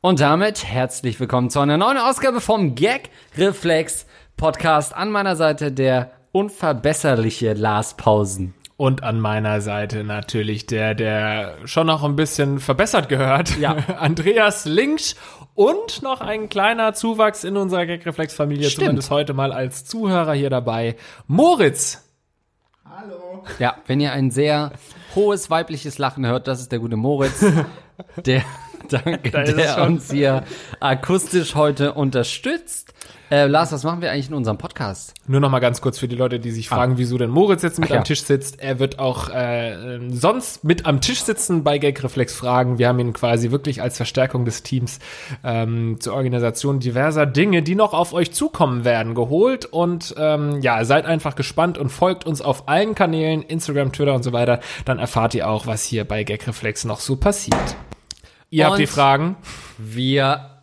Und damit herzlich willkommen zu einer neuen Ausgabe vom Gag Reflex Podcast. An meiner Seite der unverbesserliche Lars Pausen. Und an meiner Seite natürlich der, der schon noch ein bisschen verbessert gehört. Ja. Andreas Links und noch ein kleiner Zuwachs in unserer Gagreflex-Familie, zumindest heute mal als Zuhörer hier dabei. Moritz. Ja, wenn ihr ein sehr hohes weibliches Lachen hört, das ist der gute Moritz, der, danke, Da der uns hier akustisch heute unterstützt. Äh, Lars, was machen wir eigentlich in unserem Podcast? Nur noch mal ganz kurz für die Leute, die sich fragen, wieso denn Moritz jetzt mit Ach ja. am Tisch sitzt. Er wird auch äh, ähm, sonst mit am Tisch sitzen bei Gagreflex Fragen. Wir haben ihn quasi wirklich als Verstärkung des Teams ähm, zur Organisation diverser Dinge, die noch auf euch zukommen werden, geholt. Und ähm, ja, seid einfach gespannt und folgt uns auf allen Kanälen, Instagram, Twitter und so weiter. Dann erfahrt ihr auch, was hier bei Gagreflex noch so passiert. Ihr habt Und die Fragen, Wir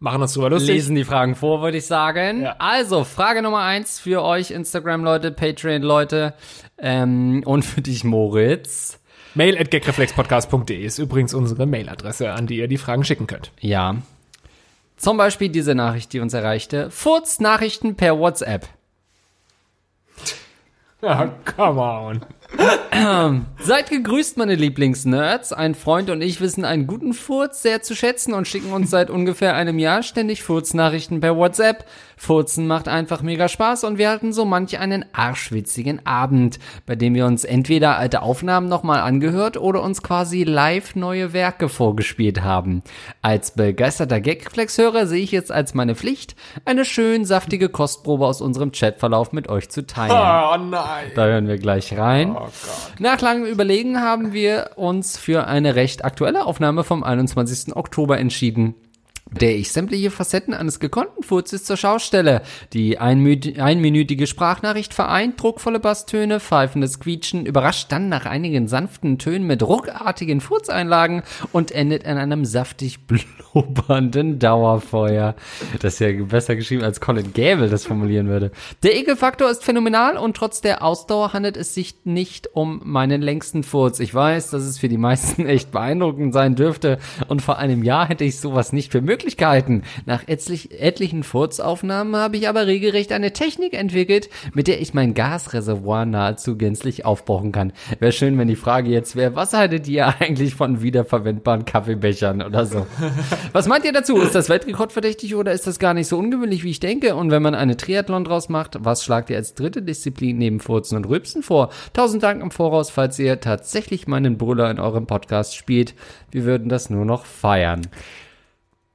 machen uns drüber lustig. lesen die Fragen vor, würde ich sagen. Ja. Also, Frage Nummer eins für euch Instagram-Leute, Patreon-Leute ähm, und für dich, Moritz. Mail at gagreflexpodcast.de ist übrigens unsere Mailadresse, an die ihr die Fragen schicken könnt. Ja. Zum Beispiel diese Nachricht, die uns erreichte. Furz-Nachrichten per WhatsApp. Ja, come on. Seid gegrüßt, meine Lieblingsnerds. Ein Freund und ich wissen einen guten Furz sehr zu schätzen und schicken uns seit ungefähr einem Jahr ständig Furznachrichten per WhatsApp. Furzen macht einfach mega Spaß und wir hatten so manch einen arschwitzigen Abend, bei dem wir uns entweder alte Aufnahmen nochmal angehört oder uns quasi live neue Werke vorgespielt haben. Als begeisterter Gagreflex-Hörer sehe ich jetzt als meine Pflicht, eine schön saftige Kostprobe aus unserem Chatverlauf mit euch zu teilen. Oh nein. Da hören wir gleich rein. Oh. Nach langem Überlegen haben wir uns für eine recht aktuelle Aufnahme vom 21. Oktober entschieden der ich sämtliche Facetten eines gekonnten Furzes zur Schau stelle. Die einminütige Sprachnachricht vereint druckvolle Basstöne, pfeifendes Quietschen, überrascht dann nach einigen sanften Tönen mit ruckartigen Furzeinlagen und endet in einem saftig blubbernden Dauerfeuer. Das ist ja besser geschrieben, als Colin Gable das formulieren würde. Der Ekelfaktor ist phänomenal und trotz der Ausdauer handelt es sich nicht um meinen längsten Furz. Ich weiß, dass es für die meisten echt beeindruckend sein dürfte und vor einem Jahr hätte ich sowas nicht für möglich gehalten. Nach etlich, etlichen Furzaufnahmen habe ich aber regelrecht eine Technik entwickelt, mit der ich mein Gasreservoir nahezu gänzlich aufbrauchen kann. Wäre schön, wenn die Frage jetzt wäre, was haltet ihr eigentlich von wiederverwendbaren Kaffeebechern oder so? Was meint ihr dazu? Ist das Weltrekord verdächtig oder ist das gar nicht so ungewöhnlich, wie ich denke? Und wenn man eine Triathlon draus macht, was schlagt ihr als dritte Disziplin neben Furzen und Rülpsen vor? Tausend Dank im Voraus, falls ihr tatsächlich meinen Brüller in eurem Podcast spielt. Wir würden das nur noch feiern.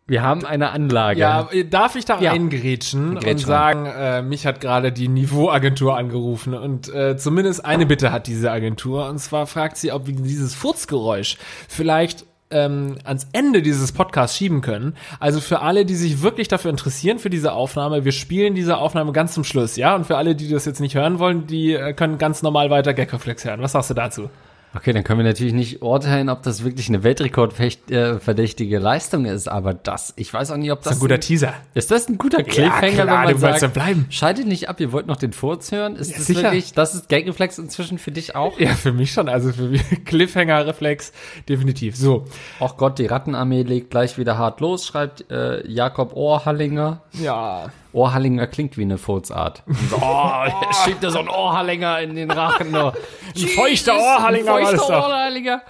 Wir haben eine Anlage. Ja, darf ich da Ja. eingrätschen Grätsch und sagen, äh, mich hat gerade die Niveauagentur angerufen und äh, zumindest eine Bitte hat diese Agentur und zwar fragt sie, ob wir dieses Furzgeräusch vielleicht ähm, ans Ende dieses Podcasts schieben können. Also für alle, die sich wirklich dafür interessieren für diese Aufnahme, wir spielen diese Aufnahme ganz zum Schluss, ja? Und für alle, die das jetzt nicht hören wollen, die äh, können ganz normal weiter Gagreflex hören. Was sagst du dazu? Okay, dann können wir natürlich nicht urteilen, ob das wirklich eine Weltrekordverdächtige Leistung ist, aber das, ich weiß auch nicht, ob das, Das ist ein guter Teaser. Ist das ein guter Cliffhanger, klar, wenn man sagt, bleiben. schaltet nicht ab, ihr wollt noch den Furz hören? Ist das sicher. wirklich, das ist Gagreflex inzwischen für dich auch? Ja, für mich schon. Also für mich Cliffhanger-Reflex definitiv. So, Ach Gott, die Rattenarmee legt gleich wieder hart los, schreibt äh, Jakob Ohrhallinger. ja. Ohrhallinger klingt wie eine Furzart. oh, er schiebt da so ein Ohrhallinger in den Rachen. Nur. Ein feuchter Ohrhallinger Ein feuchter. Ohrhallinger.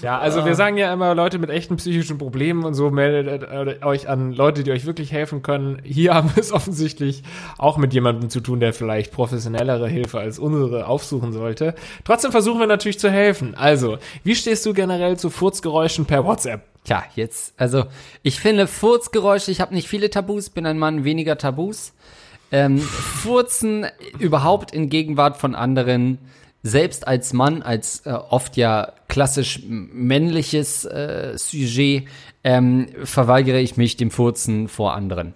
Ja, also wir sagen ja immer, Leute mit echten psychischen Problemen und so, meldet äh, euch an Leute, die euch wirklich helfen können. Hier haben wir es offensichtlich auch mit jemandem zu tun, der vielleicht professionellere Hilfe als unsere aufsuchen sollte. Trotzdem versuchen wir natürlich zu helfen. Also, wie stehst du generell zu Furzgeräuschen per WhatsApp? Tja, jetzt, also ich finde Furzgeräusche, ich habe nicht viele Tabus, bin ein Mann weniger Tabus. Ähm, Furzen überhaupt in Gegenwart von anderen, selbst als Mann, als äh, oft ja klassisch männliches äh, Sujet, ähm, verweigere ich mich dem Furzen vor anderen.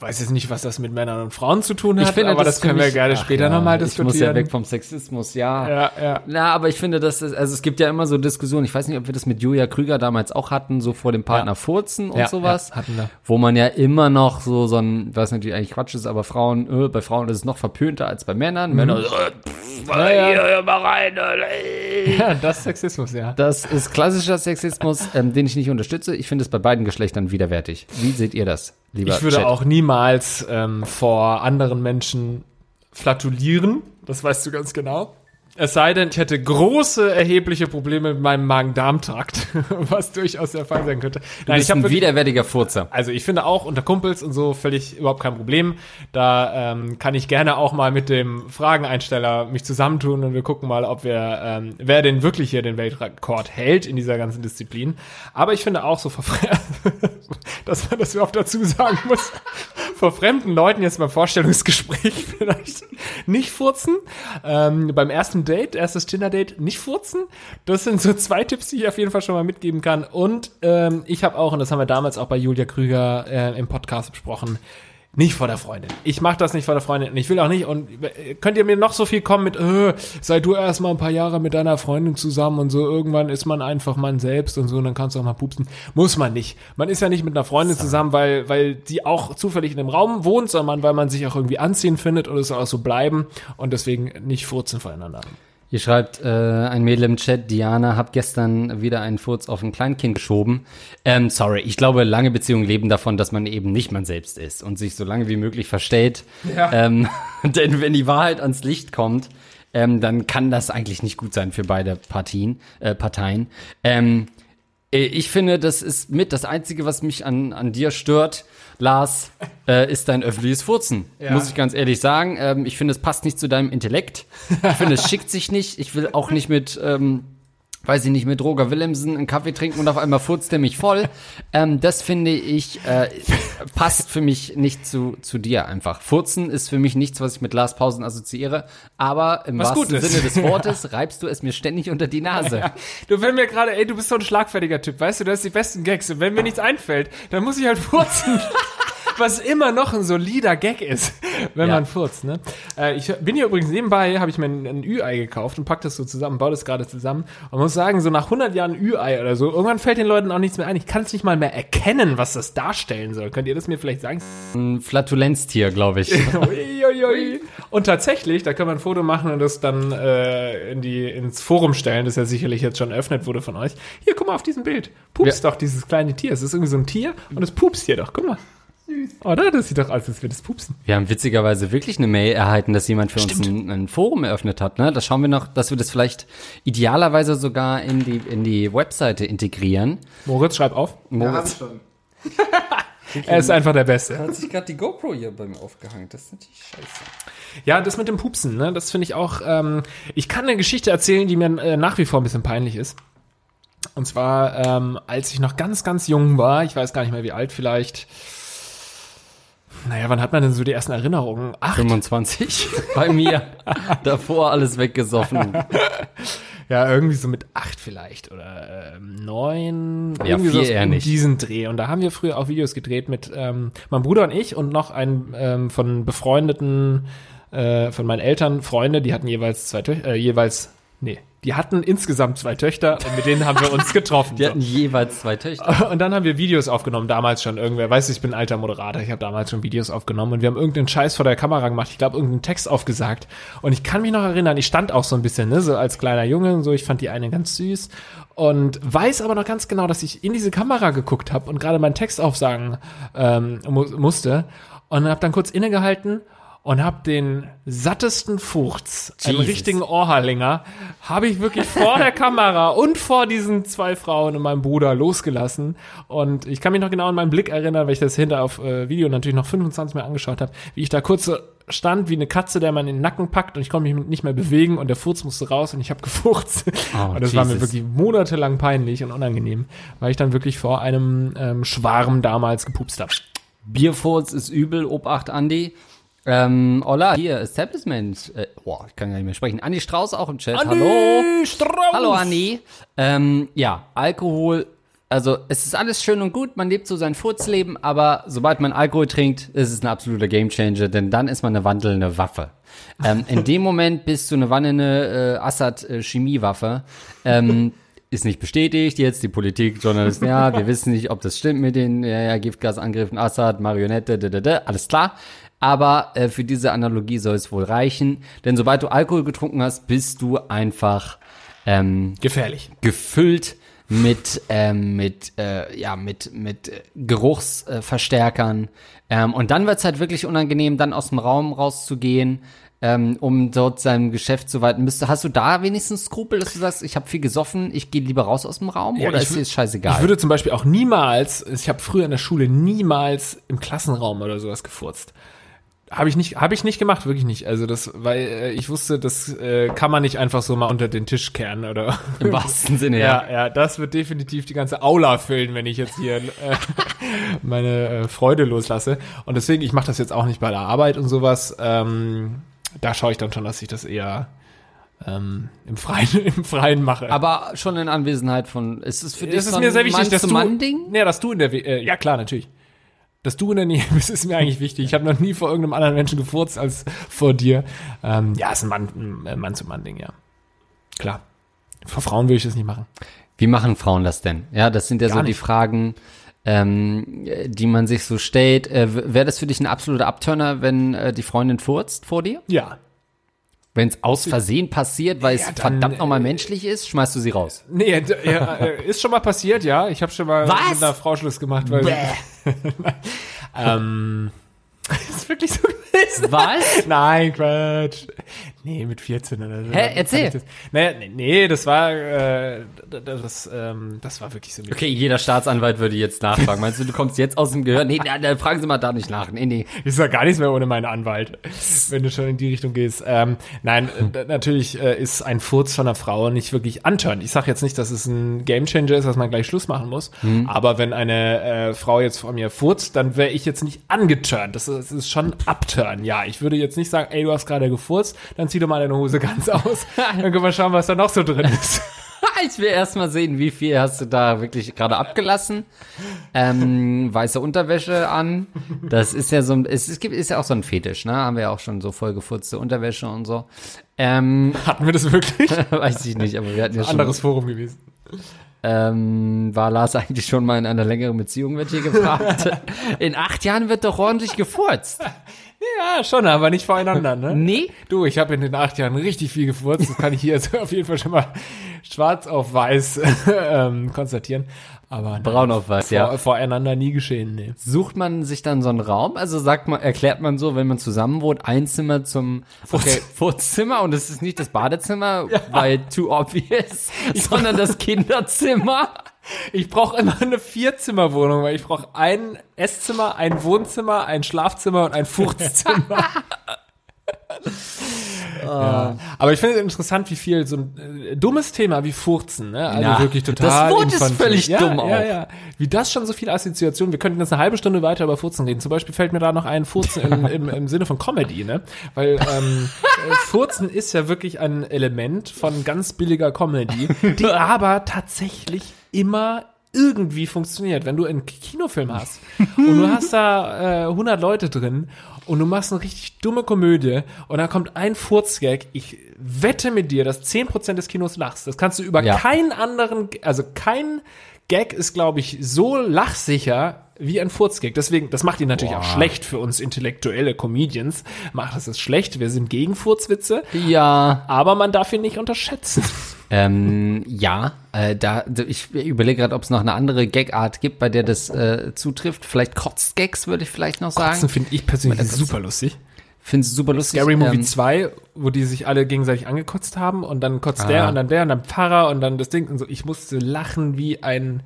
Weiß jetzt nicht, was das mit Männern und Frauen zu tun hat, finde, aber das, können wir ziemlich- gerne später ja, nochmal Ich muss ja diskutieren. weg vom Sexismus, ja. ja, ja. Na, aber ich finde, dass es, also es gibt ja immer so Diskussionen, ich weiß nicht, ob wir das mit Julia Krüger damals auch hatten, so vor dem Partner Ja. furzen und Ja, sowas. ja, hatten wir. Wo man ja immer noch so, so ein, was natürlich eigentlich Quatsch ist, aber Frauen, äh, bei Frauen ist es noch verpönter als bei Männern. Mhm. Männer, so, äh, pff, Ja, ja. mal rein, äh. ja, das ist Sexismus, ja. Das ist klassischer Sexismus, ähm, den ich nicht unterstütze. Ich finde es bei beiden Geschlechtern widerwärtig. Wie seht ihr das, lieber Ich würde Chat? auch niemals ähm, vor anderen Menschen flatulieren. Das weißt du ganz genau. Es sei denn, ich hätte große, erhebliche Probleme mit meinem Magen-Darm-Trakt, was durchaus der Fall sein könnte. Du Nein, bist ich ein wirklich, widerwärtiger Furzer. also ich finde auch unter Kumpels und so völlig überhaupt kein Problem. Da ähm, kann ich gerne auch mal mit dem Frageneinsteller mich zusammentun und wir gucken mal, ob wir, ähm, wer denn wirklich hier den Weltrekord hält in dieser ganzen Disziplin. Aber ich finde auch so, dass man das überhaupt dazu sagen muss, vor fremden Leuten jetzt beim Vorstellungsgespräch vielleicht nicht furzen. Ähm, beim ersten Date, erstes Tinder-Date, nicht furzen. Das sind so zwei Tipps, die ich auf jeden Fall schon mal mitgeben kann. Und ähm, ich habe auch, und das haben wir damals auch bei Julia Krüger äh, im Podcast besprochen, nicht vor der Freundin. Ich mache das nicht vor der Freundin und ich will auch nicht. Und äh, könnt ihr mir noch so viel kommen mit, äh, sei du erst mal ein paar Jahre mit deiner Freundin zusammen und so. Irgendwann ist man einfach man selbst und so und dann kannst du auch mal pupsen. Muss man nicht. Man ist ja nicht mit einer Freundin zusammen, weil, weil die auch zufällig in dem Raum wohnt, sondern weil man sich auch irgendwie anziehen findet und es auch so bleiben und deswegen nicht furzen voreinander. Hier schreibt äh, ein Mädel im Chat, Diana, hab gestern wieder einen Furz auf ein Kleinkind geschoben. Ähm, sorry, ich glaube, lange Beziehungen leben davon, dass man eben nicht man selbst ist und sich so lange wie möglich verstellt. Ja. Ähm, denn wenn die Wahrheit ans Licht kommt, ähm, dann kann das eigentlich nicht gut sein für beide Partien, äh, Parteien. Ähm, äh, ich finde, das ist mit das Einzige, was mich an, an dir stört, Lars, äh, ist dein öffentliches Furzen. Ja. Muss ich ganz ehrlich sagen. Ähm, ich finde, es passt nicht zu deinem Intellekt. Ich finde, es schickt sich nicht. Ich will auch nicht mit, ähm, weiß ich nicht, mit Roger Willemsen einen Kaffee trinken und auf einmal furzt er mich voll. Ähm, das finde ich, äh, passt für mich nicht zu, zu dir einfach. Furzen ist für mich nichts, was ich mit Lars Pausen assoziiere. Aber im Was wahrsten. Sinne des Wortes reibst du es mir ständig unter die Nase. Du, wenn mir gerade, ey, du bist so ein schlagfertiger Typ, weißt du, du hast die besten Gags und wenn mir nichts einfällt, dann muss ich halt furzen. Was immer noch ein solider Gag ist, wenn Ja. man furzt, ne? Äh, ich bin hier übrigens nebenbei, habe ich mir ein, ein Ü-Ei gekauft und pack das so zusammen, baue das gerade zusammen und muss sagen, so nach 100 Jahren Ü-Ei oder so, irgendwann fällt den Leuten auch nichts mehr ein. Ich kann es nicht mal mehr erkennen, was das darstellen soll. Könnt ihr das mir vielleicht sagen? Ein Flatulenztier, glaube ich. Uiuiui. Und tatsächlich, da kann man ein Foto machen und das dann äh, in die, ins Forum stellen, das ja sicherlich jetzt schon eröffnet wurde von euch. Hier, guck mal auf diesem Bild. Pupst doch dieses kleine Tier. Es ist irgendwie so ein Tier und es pupst hier doch. Guck mal. Süß. Oder? Das sieht doch aus, als würde es pupsen. Wir haben witzigerweise wirklich eine Mail erhalten, dass jemand für uns ein, ein Forum eröffnet hat. Ne? Das schauen wir noch, dass wir das vielleicht idealerweise sogar in die, in die Webseite integrieren. Moritz, schreib auf. Moritz schon. Er ist einfach der Beste. hat sich gerade die GoPro hier bei mir aufgehangen. Das ist natürlich scheiße. Ja, das mit dem Pupsen, ne, das finde ich auch. Ähm, ich kann eine Geschichte erzählen, die mir äh, nach wie vor ein bisschen peinlich ist. Und zwar, ähm, als ich noch ganz, ganz jung war, ich weiß gar nicht mehr wie alt, vielleicht. Naja, wann hat man denn so die ersten Erinnerungen? Acht? 25 bei mir. Davor alles weggesoffen. Ja, irgendwie so mit acht vielleicht oder ähm, neun. Ja, irgendwie vier so eher in nicht. diesen Dreh. Und da haben wir früher auch Videos gedreht mit ähm, meinem Bruder und ich und noch ein ähm, von befreundeten, äh, von meinen Eltern Freunde, die hatten jeweils zwei Töchter, äh, jeweils, nee, die hatten insgesamt zwei Töchter und mit denen haben wir uns getroffen. Die so. hatten jeweils zwei Töchter. Und dann haben wir Videos aufgenommen, damals schon irgendwer, weißt du, ich bin ein alter Moderator, ich habe damals schon Videos aufgenommen und wir haben irgendeinen Scheiß vor der Kamera gemacht, ich glaube irgendeinen Text aufgesagt und ich kann mich noch erinnern, ich stand auch so ein bisschen, ne, so als kleiner Junge und so, ich fand die eine ganz süß und weiß aber noch ganz genau, dass ich in diese Kamera geguckt habe und gerade meinen Text aufsagen ähm, mu musste und habe dann kurz innegehalten und habe den sattesten Furz, einen Jesus. richtigen Ohrhalinger, habe ich wirklich vor der Kamera und vor diesen zwei Frauen und meinem Bruder losgelassen. Und ich kann mich noch genau an meinen Blick erinnern, weil ich das hinter auf äh, Video natürlich noch 25 Mal angeschaut habe, wie ich da kurz so stand wie eine Katze, der man in den Nacken packt und ich konnte mich nicht mehr bewegen und der Furz musste raus und ich habe gefurzt. Oh, und das war mir Jesus. wirklich monatelang peinlich und unangenehm, weil ich dann wirklich vor einem ähm, Schwarm damals gepupst habe. Bierfurz ist übel, Obacht, Andi. Ähm, Ola, hier, Establishment. Äh, boah, ich kann gar nicht mehr sprechen. Andi Strauß auch im Chat. Hallo. Strauß! Hallo, Andi. Ähm, ja, Alkohol, Also es ist alles schön und gut, man lebt so sein Furzleben, aber sobald man Alkohol trinkt, ist es ein absoluter Gamechanger, denn dann ist man eine wandelnde Waffe. Ähm, in dem Moment bist du eine wandelnde äh, Assad-Chemiewaffe. Ähm, ist nicht bestätigt jetzt, die Politik, Journalisten, ja, wir wissen nicht, ob das stimmt mit den ja, ja, Giftgasangriffen, Assad, Marionette, da, da, da, alles klar. Aber äh, für diese Analogie soll es wohl reichen, denn sobald du Alkohol getrunken hast, bist du einfach ähm, Gefährlich. gefüllt mit ähm, mit äh, ja mit mit äh, Geruchsverstärkern äh, Verstärkern. ähm, und dann wird's halt wirklich unangenehm, dann aus dem Raum rauszugehen, ähm, um dort sein Geschäft zu weiten. Hast du da wenigstens Skrupel, dass du sagst, ich habe viel gesoffen, ich gehe lieber raus aus dem Raum Ja, oder ist dir das scheißegal? Ich würde zum Beispiel auch niemals, ich habe früher in der Schule niemals im Klassenraum oder sowas gefurzt. Habe ich nicht, habe ich nicht gemacht, wirklich nicht. Also das, weil äh, ich wusste, das äh, kann man nicht einfach so mal unter den Tisch kehren oder. Im wahrsten Sinne, ja. Ja, ja, das wird definitiv die ganze Aula füllen, wenn ich jetzt hier äh, meine äh, Freude loslasse. Und deswegen, ich mache das jetzt auch nicht bei der Arbeit und sowas. Ähm, da schaue ich dann schon, dass ich das eher ähm, im Freien, im Freien mache. Aber schon in Anwesenheit von, ist es für dich es ist so mir sehr wichtig, dass du, Mann-zu-Mann-Ding? nee, dass du in der, We- äh, ja klar, natürlich. Dass du in der Nähe bist, ist mir eigentlich wichtig. Ich habe noch nie vor irgendeinem anderen Menschen gefurzt als vor dir. Ähm, ja, ist ein Mann, Mann-zu-Mann-Ding, ja. Klar. Vor Frauen will ich das nicht machen. Wie machen Frauen das denn? Ja, das sind ja Gar so die nicht. Fragen, ähm, die man sich so stellt. Äh, Wäre das für dich ein absoluter Abturner, wenn äh, die Freundin furzt vor dir? Ja. Wenn es aus Versehen passiert, weil Ja, es dann, verdammt nochmal äh, menschlich ist, schmeißt du sie raus. Nee, ja, äh, ist schon mal passiert, ja. Ich habe schon mal Was? mit einer Frau Schluss gemacht, weil ähm, ist wirklich so gewesen. Was? Nein, Quatsch. Nee, mit 14 oder so. Hä, erzähl. Das, naja, nee, nee, das war, äh, das, ähm, das war wirklich so. Okay, jeder Staatsanwalt würde jetzt nachfragen. Meinst du, du kommst jetzt aus dem Gehör? Nee, na, dann fragen Sie mal da nicht nach. Nee, nee. Ich sag gar nichts mehr ohne meinen Anwalt, wenn du schon in die Richtung gehst. Ähm, nein, natürlich äh, ist ein Furz von einer Frau nicht wirklich antörend. Ich sage jetzt nicht, dass es ein Gamechanger ist, dass man gleich Schluss machen muss. Aber wenn eine äh, Frau jetzt vor mir furzt, dann wäre ich jetzt nicht angeturnt. Das ist, das ist schon abturn. Ja, ich würde jetzt nicht sagen, ey, du hast gerade gefurzt, dann zieh doch mal deine Hose ganz aus. dann können wir schauen, was da noch so drin ist. Ich will erst mal sehen, wie viel hast du da wirklich gerade abgelassen. Ähm, weiße Unterwäsche an. Das ist ja so ein, es, es gibt, ist ja auch so ein Fetisch, ne? Haben wir ja auch schon so vollgefurzte Unterwäsche und so. Ähm, Hatten wir das wirklich? weiß ich nicht, aber wir hatten ja schon. Anderes Forum gewesen. Ähm, war Lars eigentlich schon mal in einer längeren Beziehung, wird hier gefragt. In acht Jahren wird doch ordentlich gefurzt. Ja, schon, aber nicht voreinander, ne? Nee? Du, ich habe in den acht Jahren richtig viel gefurzt. Das kann ich hier jetzt auf jeden Fall schon mal schwarz auf weiß ähm, konstatieren. Aber Braun auf weiß, vor, ja. voreinander nie geschehen, nee. Sucht man sich dann so einen Raum? Also sagt man, erklärt man so, wenn man zusammen wohnt, ein Zimmer zum okay, Vorzimmer und es ist nicht das Badezimmer, weil too obvious, sondern das Kinderzimmer. Ich brauche immer eine Vierzimmerwohnung, weil ich brauche ein Esszimmer, ein Wohnzimmer, ein Schlafzimmer und ein Furzzimmer. ja. Aber ich finde es interessant, wie viel so ein äh, dummes Thema wie Furzen, ne? Also Ja, wirklich das total. Wort ist infantil. völlig ja, dumm Ja, auch. ja. Wie das schon so viele Assoziationen. Wir könnten jetzt eine halbe Stunde weiter über Furzen reden. Zum Beispiel fällt mir da noch ein Furzen im, im, im Sinne von Comedy, ne? Weil ähm, äh, Furzen ist ja wirklich ein Element von ganz billiger Comedy, die aber tatsächlich immer irgendwie funktioniert. Wenn du einen Kinofilm hast und du hast da äh, 100 Leute drin und du machst eine richtig dumme Komödie und dann kommt ein Furzgag, ich wette mit dir, dass 10% des Kinos lachst. Das kannst du über Ja. keinen anderen, also kein Gag ist, glaube ich, so lachsicher wie ein Furzgag. Deswegen, das macht ihn natürlich auch Boah. schlecht für uns intellektuelle Comedians. Macht es das schlecht. Wir sind gegen Furzwitze, Ja, aber man darf ihn nicht unterschätzen. Ähm, ja, äh, da, ich überlege gerade, ob es noch eine andere Gagart gibt, bei der das äh, zutrifft. Vielleicht Kotzgags würde ich vielleicht noch sagen. Kotzen finde ich persönlich super lustig. Finde es super lustig. Scary Movie ähm, 2, wo die sich alle gegenseitig angekotzt haben und dann kotzt Ah. der und dann der und dann Pfarrer und dann das Ding und so. Ich musste lachen wie ein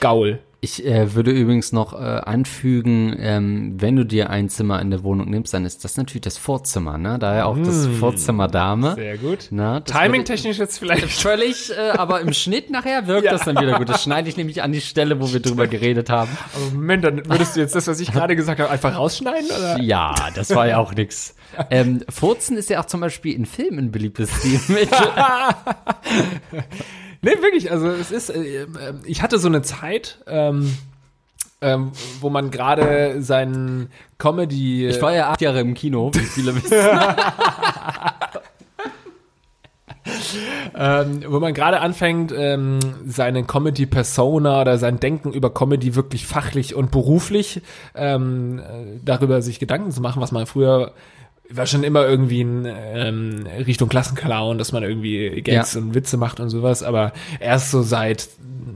Gaul. Ich äh, würde übrigens noch äh, anfügen, ähm, wenn du dir ein Zimmer in der Wohnung nimmst, dann ist das natürlich das Vorzimmer, ne? Daher auch das Vorzimmer Dame. Sehr gut. Na, Timing-technisch jetzt vielleicht. Völlig, äh, aber im Schnitt nachher wirkt Ja. das dann wieder gut. Das schneide ich nämlich an die Stelle, wo wir drüber geredet haben. Aber Moment, dann würdest du jetzt das, was ich gerade gesagt habe, einfach rausschneiden? Oder? Ja, das war ja auch nix. Ähm, Furzen ist ja auch zum Beispiel in Filmen ein beliebtes Stilmittel. Nee, wirklich, also es ist, äh, äh, ich hatte so eine Zeit, ähm, ähm, wo man gerade seinen Comedy. Ich war ja acht Jahre im Kino, wie viele wissen. ähm, wo man gerade anfängt, ähm, seine Comedy-Persona oder sein Denken über Comedy wirklich fachlich und beruflich ähm, äh, darüber sich Gedanken zu machen, was man früher war schon immer irgendwie in ähm, Richtung Klassenclown, dass man irgendwie Gags Ja. und Witze macht und sowas, aber erst so seit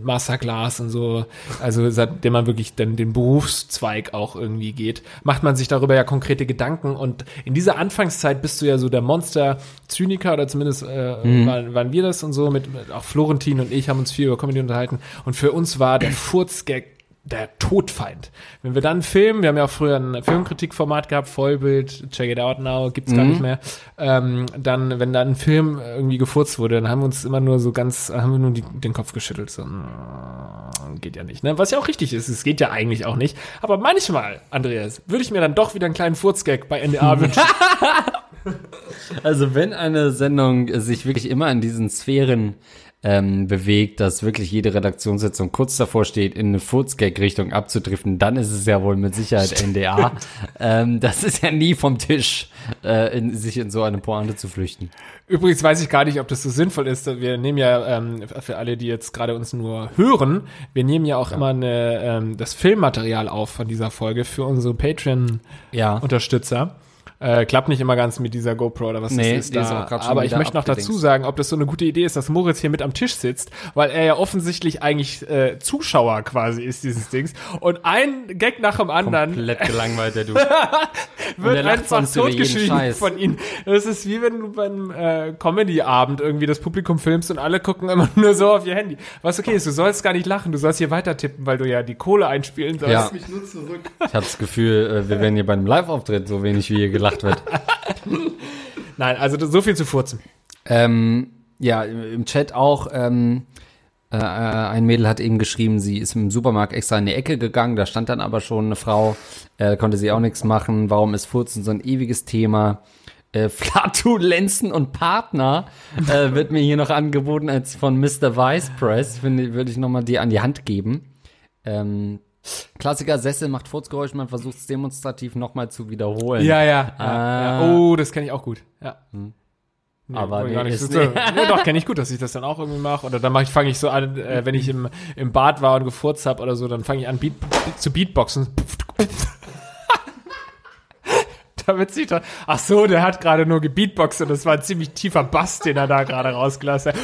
Masterclass und so, also seitdem man wirklich dann den Berufszweig auch irgendwie geht, macht man sich darüber ja konkrete Gedanken und in dieser Anfangszeit bist du ja so der Monster-Zyniker oder zumindest äh, waren, waren wir das und so, mit, mit auch Florentin und ich haben uns viel über Comedy unterhalten und für uns war der Furzgag der Todfeind. Wenn wir dann filmen, wir haben ja auch früher ein Filmkritikformat gehabt, Vollbild, Check It Out Now, gibt's gar nicht mehr. Ähm, dann, wenn dann ein Film irgendwie gefurzt wurde, dann haben wir uns immer nur so ganz, haben wir nur die, den Kopf geschüttelt. So, mm, geht ja nicht, ne? Was ja auch richtig ist, es geht ja eigentlich auch nicht. Aber manchmal, Andreas, würde ich mir dann doch wieder einen kleinen Furzgag bei NDA wünschen. Also wenn eine Sendung sich wirklich immer in diesen Sphären ähm, bewegt, dass wirklich jede Redaktionssitzung kurz davor steht, in eine Furzgag-Richtung abzudriften, dann ist es ja wohl mit Sicherheit NDA. ähm, das ist ja nie vom Tisch, äh, in, sich in so eine Pointe zu flüchten. Übrigens weiß ich gar nicht, ob das so sinnvoll ist. Wir nehmen ja, ähm, für alle, die jetzt gerade uns nur hören, wir nehmen ja auch immer eine, ähm, das Filmmaterial auf von dieser Folge für unsere Ja. Äh, klappt nicht immer ganz mit dieser GoPro oder was Nee, das ist die ist da. auch schon Aber ich möchte noch dazu sagen, ob das so eine gute Idee ist, dass Moritz hier mit am Tisch sitzt, weil er ja offensichtlich eigentlich äh, Zuschauer quasi ist dieses Dings. Und ein Gag nach dem anderen Komplett gelangweilt, der du. wird einfach totgeschrieben von ihnen. Das ist wie wenn du beim äh, Comedy-Abend irgendwie das Publikum filmst und alle gucken immer nur so auf ihr Handy. Was okay ist, du sollst gar nicht lachen, du sollst hier weiter tippen, weil du ja die Kohle einspielen sollst. Ja. Mich nur zurück. Ich habe das Gefühl, äh, wir werden hier bei einem Live-Auftritt so wenig wie hier gelacht wird. Nein, also so viel zu furzen. Ähm, ja, im Chat auch. Ähm, äh, ein Mädel hat eben geschrieben, sie ist im Supermarkt extra in die Ecke gegangen. Da stand dann aber schon eine Frau. Äh, konnte sie auch nichts machen. Warum ist Furzen so ein ewiges Thema? Äh, Flatulenzen und Partner äh, wird mir hier noch angeboten als von Mr. Vice Press. Finde würde ich noch mal die an die Hand geben. Ähm, Klassiker Sessel macht Furzgeräusch, man versucht es demonstrativ noch mal zu wiederholen. Ja, ja. ja, Ah. ja. Oh, das kenne ich auch gut. Ja. Nee, Aber wollte gar nee, nicht ist so, ja, doch, kenne ich gut, dass ich das dann auch irgendwie mache. Oder dann mache ich, fange ich so an, äh, wenn ich im, im Bad war und gefurzt habe oder so, dann fange ich an Beat, zu Beatboxen. Damit sieht er, ach so, der hat gerade nur gebeatboxt und das war ein ziemlich tiefer Bass, den er da gerade rausgelassen hat.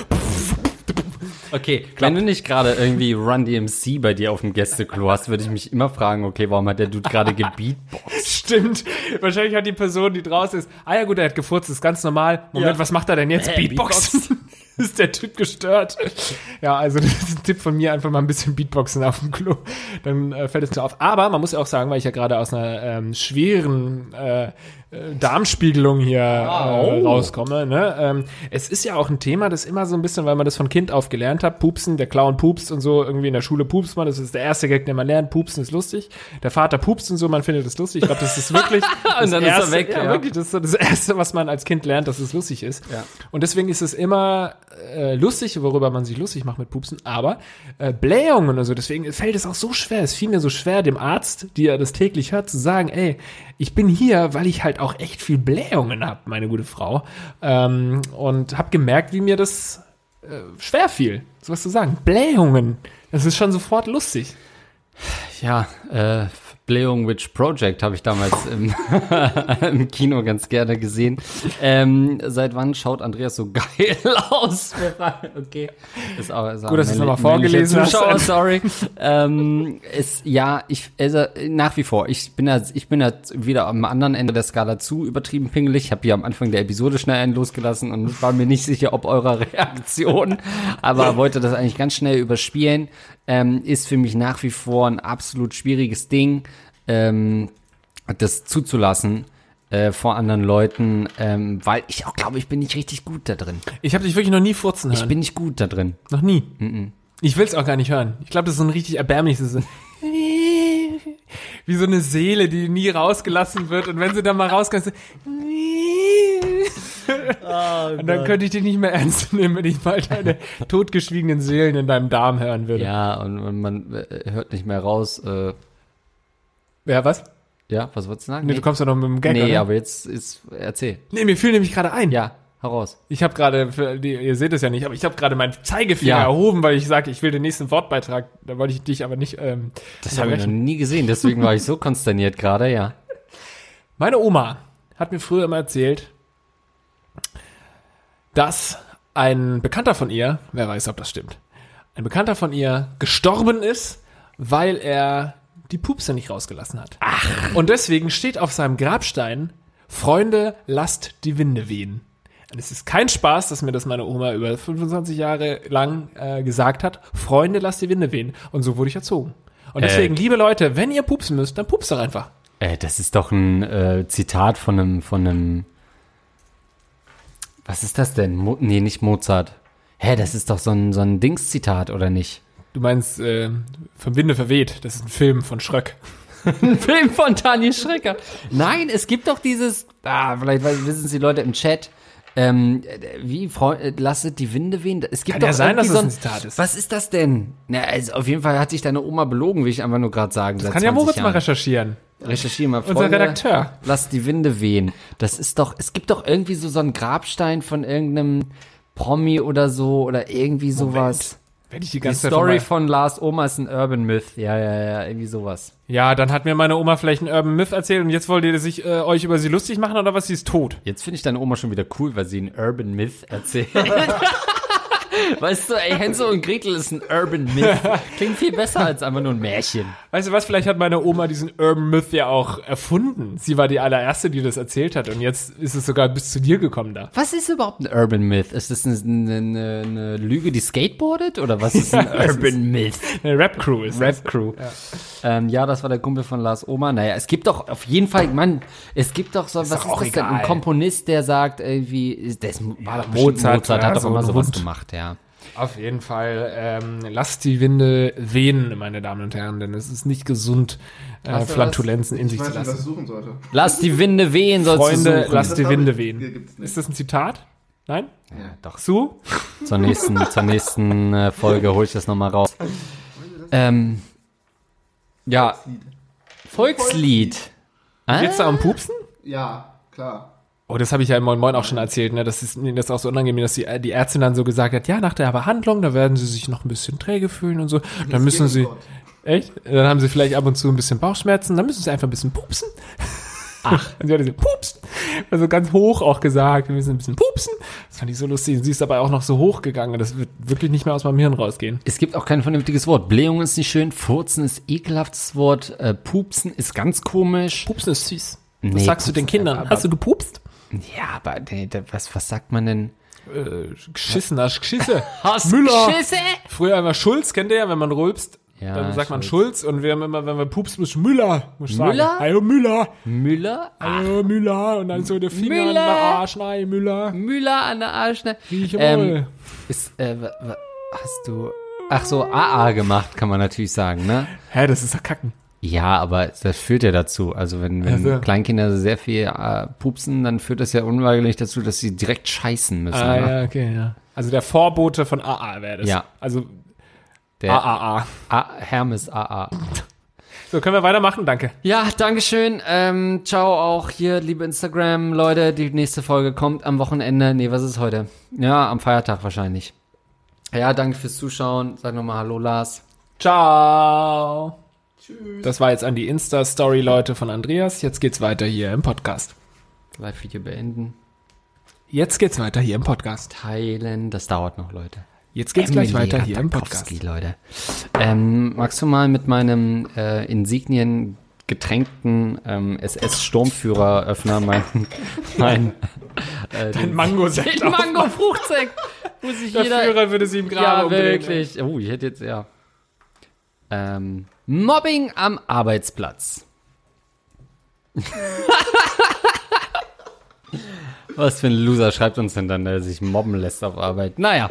Okay, wenn du nicht gerade irgendwie Run DMC bei dir auf dem Gästeklo hast, würde ich mich immer fragen, okay, warum hat der Dude gerade gebeatboxt? Stimmt. Wahrscheinlich hat die Person, die draußen ist, ah ja gut, er hat gefurzt, ist ganz normal. Moment, Ja. was macht er denn jetzt? Hä, Beatboxen? ist der Typ gestört? Ja, also das ist ein Tipp von mir, einfach mal ein bisschen Beatboxen auf dem Klo. Dann äh, fällt es mir auf. Aber man muss ja auch sagen, weil ich ja gerade aus einer ähm, schweren äh, äh, Darmspiegelung hier äh, oh. rauskomme. Ne? Ähm, es ist ja auch ein Thema, das immer so ein bisschen, weil man das von Kind auf gelernt hat, pupsen, der Clown pupst und so, irgendwie in der Schule pupst man, das ist der erste Gag, den man lernt, pupsen ist lustig. Der Vater pupst und so, man findet es lustig. Ich glaube, das ist wirklich das dann ist er erste, weg, Ja, ja. wirklich, das ist so das Erste, was man als Kind lernt, dass es lustig ist. Ja. Und deswegen ist es immer äh, lustig, worüber man sich lustig macht mit Pupsen, aber äh, Blähungen und so, deswegen fällt es auch so schwer, es fiel mir so schwer, dem Arzt, die er das täglich hört, zu sagen, ey, ich bin hier, weil ich halt auch echt viel Blähungen habe, meine gute Frau. Ähm, und habe gemerkt, wie mir das äh, schwer fiel, sowas zu sagen. Blähungen, das ist schon sofort lustig. Ja, äh, Blähung Witch Project habe ich damals im, im Kino ganz gerne gesehen. Ähm, seit wann schaut Andreas so geil aus? okay. Ist auch, ist Gut, dass ein du's nochmal vorgelesen hast. Zuschauer, sorry. ähm, ist, ja, ich, also, nach wie vor, ich bin da, ich bin da wieder am anderen Ende der Skala zu übertrieben pingelig. Ich habe hier am Anfang der Episode schnell einen losgelassen und war mir nicht sicher, ob eurer Reaktion, aber wollte das eigentlich ganz schnell überspielen. Ähm, ist für mich nach wie vor ein absolut schwieriges Ding, ähm, das zuzulassen äh, vor anderen Leuten, ähm, weil ich auch glaube, ich bin nicht richtig gut da drin. Ich habe dich wirklich noch nie furzen hören. Ich bin nicht gut da drin. Noch nie. Ich will es auch gar nicht hören. Ich glaube, das ist so ein richtig erbärmliches. Wie so eine Seele, die nie rausgelassen wird. Und wenn sie dann mal rauskommt, so Und dann könnte ich dich nicht mehr ernst nehmen, wenn ich mal deine totgeschwiegenen Seelen in deinem Darm hören würde. Ja, und, und man äh, hört nicht mehr raus. Äh, Ja, was? ja, was wolltest du sagen? Nee, du kommst doch noch mit dem Gag, nee oder? aber jetzt ist erzähl. Nee, mir fiel nämlich gerade ein. Ja, heraus. Ich habe gerade, ihr seht es ja nicht, aber ich habe gerade meinen Zeigefinger Ja. erhoben, weil ich sage, ich will den nächsten Wortbeitrag. Da wollte ich dich aber nicht. Ähm, Das habe ich noch nie gesehen, deswegen war ich so konsterniert gerade, ja. Meine Oma hat mir früher immer erzählt, dass ein Bekannter von ihr, wer weiß, ob das stimmt, ein Bekannter von ihr gestorben ist, weil er die Pupse nicht rausgelassen hat. Ach. Und deswegen steht auf seinem Grabstein, Freunde, lasst die Winde wehen. Und es ist kein Spaß, dass mir das meine Oma über 25 Jahre lang äh, gesagt hat. Freunde, lasst die Winde wehen. Und so wurde ich erzogen. Und deswegen, liebe Leute, wenn ihr pupsen müsst, dann pupst doch einfach. Äh, das ist doch ein äh, Zitat von einem, von einem. Was ist das denn? Mo nee, nicht Mozart. Hä, das ist doch so ein, so ein Dings-Zitat, oder nicht? Du meinst äh, vom Winde verweht. Das ist ein Film von Schröck. Ein Film von Daniel Schrecker. Nein, es gibt doch dieses. Ah, vielleicht wissen es die Leute im Chat. Ähm, äh, wie, Freund, lasset die Winde wehen? Es gibt Kann doch ja sein, dass irgendwie es so ein Zitat ist. Was ist das denn? Na, also auf jeden Fall hat sich deine Oma belogen, will ich einfach nur gerade sagen. Das kann ja Moritz mal recherchieren. Recherchiere mal, Unser Freunde, Redakteur. Lass die Winde wehen. Das ist doch, es gibt doch irgendwie so, so einen Grabstein von irgendeinem Promi oder so oder irgendwie sowas. Werde ich die Die ganze Zeit Story von von Lars Oma ist ein Urban Myth. Ja, ja, ja, irgendwie sowas. Ja, dann hat mir meine Oma vielleicht einen Urban Myth erzählt und jetzt wollt ihr sich äh, euch über sie lustig machen oder was? Sie ist tot. Jetzt finde ich deine Oma schon wieder cool, weil sie einen Urban Myth erzählt. weißt du, ey, Hänsel und Gretel ist ein Urban Myth. Klingt viel besser als einfach nur ein Märchen. Weißt du was? Vielleicht hat meine Oma diesen Urban Myth ja auch erfunden. Sie war die allererste, die das erzählt hat und jetzt ist es sogar bis zu dir gekommen da. Was ist überhaupt ein Urban Myth? Ist das eine, eine, eine Lüge, die skateboardet? Oder was ist ein Ja, Urban Myth? Eine Rap Crew ist. Rap Crew. Ja. Ähm, ja, das war der Kumpel von Lars Oma. Naja, es gibt doch auf jeden Fall, Mann, es gibt doch so, was doch ist das denn? Ein. Komponist, der sagt irgendwie, ist- das war doch bestimmt Mozart, Mozart, ja, hat doch so immer sowas Hund. gemacht, ja. Auf jeden Fall, ähm, lasst die Winde wehen, meine Damen und Herren, denn es ist nicht gesund, äh, Flatulenzen in Ich sich weiß zu lassen. suchen sollte. Lass die Winde wehen, sollst Freunde, lasst die Winde ich- wehen. Ist das ein Zitat? Nein? ja, doch. Zu? Zur nächsten, zur nächsten äh, Folge hole ich das nochmal raus. Ähm, ja, Volkslied. Ah? Geht's da um Pupsen? Ja, klar. Oh, das habe ich ja im Moin Moin auch schon erzählt, ne? Das ist mir das auch so unangenehm, dass die, die Ärztin dann so gesagt hat, ja, nach der Behandlung, da werden sie sich noch ein bisschen träge fühlen und so. Dann müssen sie. Gott. Echt? Dann haben sie vielleicht ab und zu ein bisschen Bauchschmerzen, dann müssen sie einfach ein bisschen pupsen. Ach. Und sie hat so, pupsen. Also ganz hoch auch gesagt, wir müssen ein bisschen pupsen. Das fand ich so lustig. Und sie ist dabei auch noch so hoch gegangen. Das wird wirklich nicht mehr aus meinem Hirn rausgehen. Es gibt auch kein vernünftiges Wort. Blähung ist nicht schön, Furzen ist ekelhaftes Wort, äh, Pupsen ist ganz komisch. Pupsen ist süß. Was Nee, sagst du den Kindern? aber- Hast du gepupst? Ja, aber nee, da, was, was sagt man denn? Äh, geschissen, hast Geschisse. Hast Müller. Schisse? Früher einmal Schulz, kennt ihr ja, wenn man rülpst, Ja, dann sagt man Schulz. Schulz und wir haben immer, wenn wir pupst, muss Müller. Muss ich Müller? Hallo Müller. Müller? Hallo Müller. Und dann so der Finger an Müller. der Arsch, nein, Müller. Müller an der Arsch, ne? Riech Ähm, ist, äh, hast du, ach so, AA gemacht, kann man natürlich sagen, ne? Hä, das ist doch Kacken. Ja, aber das führt ja dazu. Also wenn, wenn Also. Kleinkinder sehr viel äh, pupsen, dann führt das ja unweigerlich dazu, dass sie direkt scheißen müssen. Ah, ja, okay, ja. Also der Vorbote von AA wäre das. Ja. Also Der AAA. A Hermes AA. So, können wir weitermachen? Danke. Ja, Dankeschön. Ähm, ciao auch hier, liebe Instagram-Leute. Die nächste Folge kommt am Wochenende. Nee, was ist heute? Ja, am Feiertag wahrscheinlich. Ja, danke fürs Zuschauen. Sag nochmal Hallo, Lars. Ciao. Tschüss. Das war jetzt an die Insta-Story, Leute, von Andreas. Jetzt geht's weiter hier im Podcast. Live-Video beenden. Jetzt geht's weiter hier im Podcast. Teilen. Das dauert noch, Leute. Jetzt geht's gleich Emily weiter hier im Podcast. Leute. Ähm, magst du mal mit meinem äh, Insignien getränkten ähm, SS-Sturmführer-Öffner mein, mein äh, den, Mango-Sekt den Mango-Fruchtsekt, wo sich Der jeder... Führer würde sie im Grabe ja, umdrehen. wirklich. Oh, ich hätte jetzt, ja. Ähm, Mobbing am Arbeitsplatz. Was für ein Loser schreibt uns denn dann, der sich mobben lässt auf Arbeit? Naja.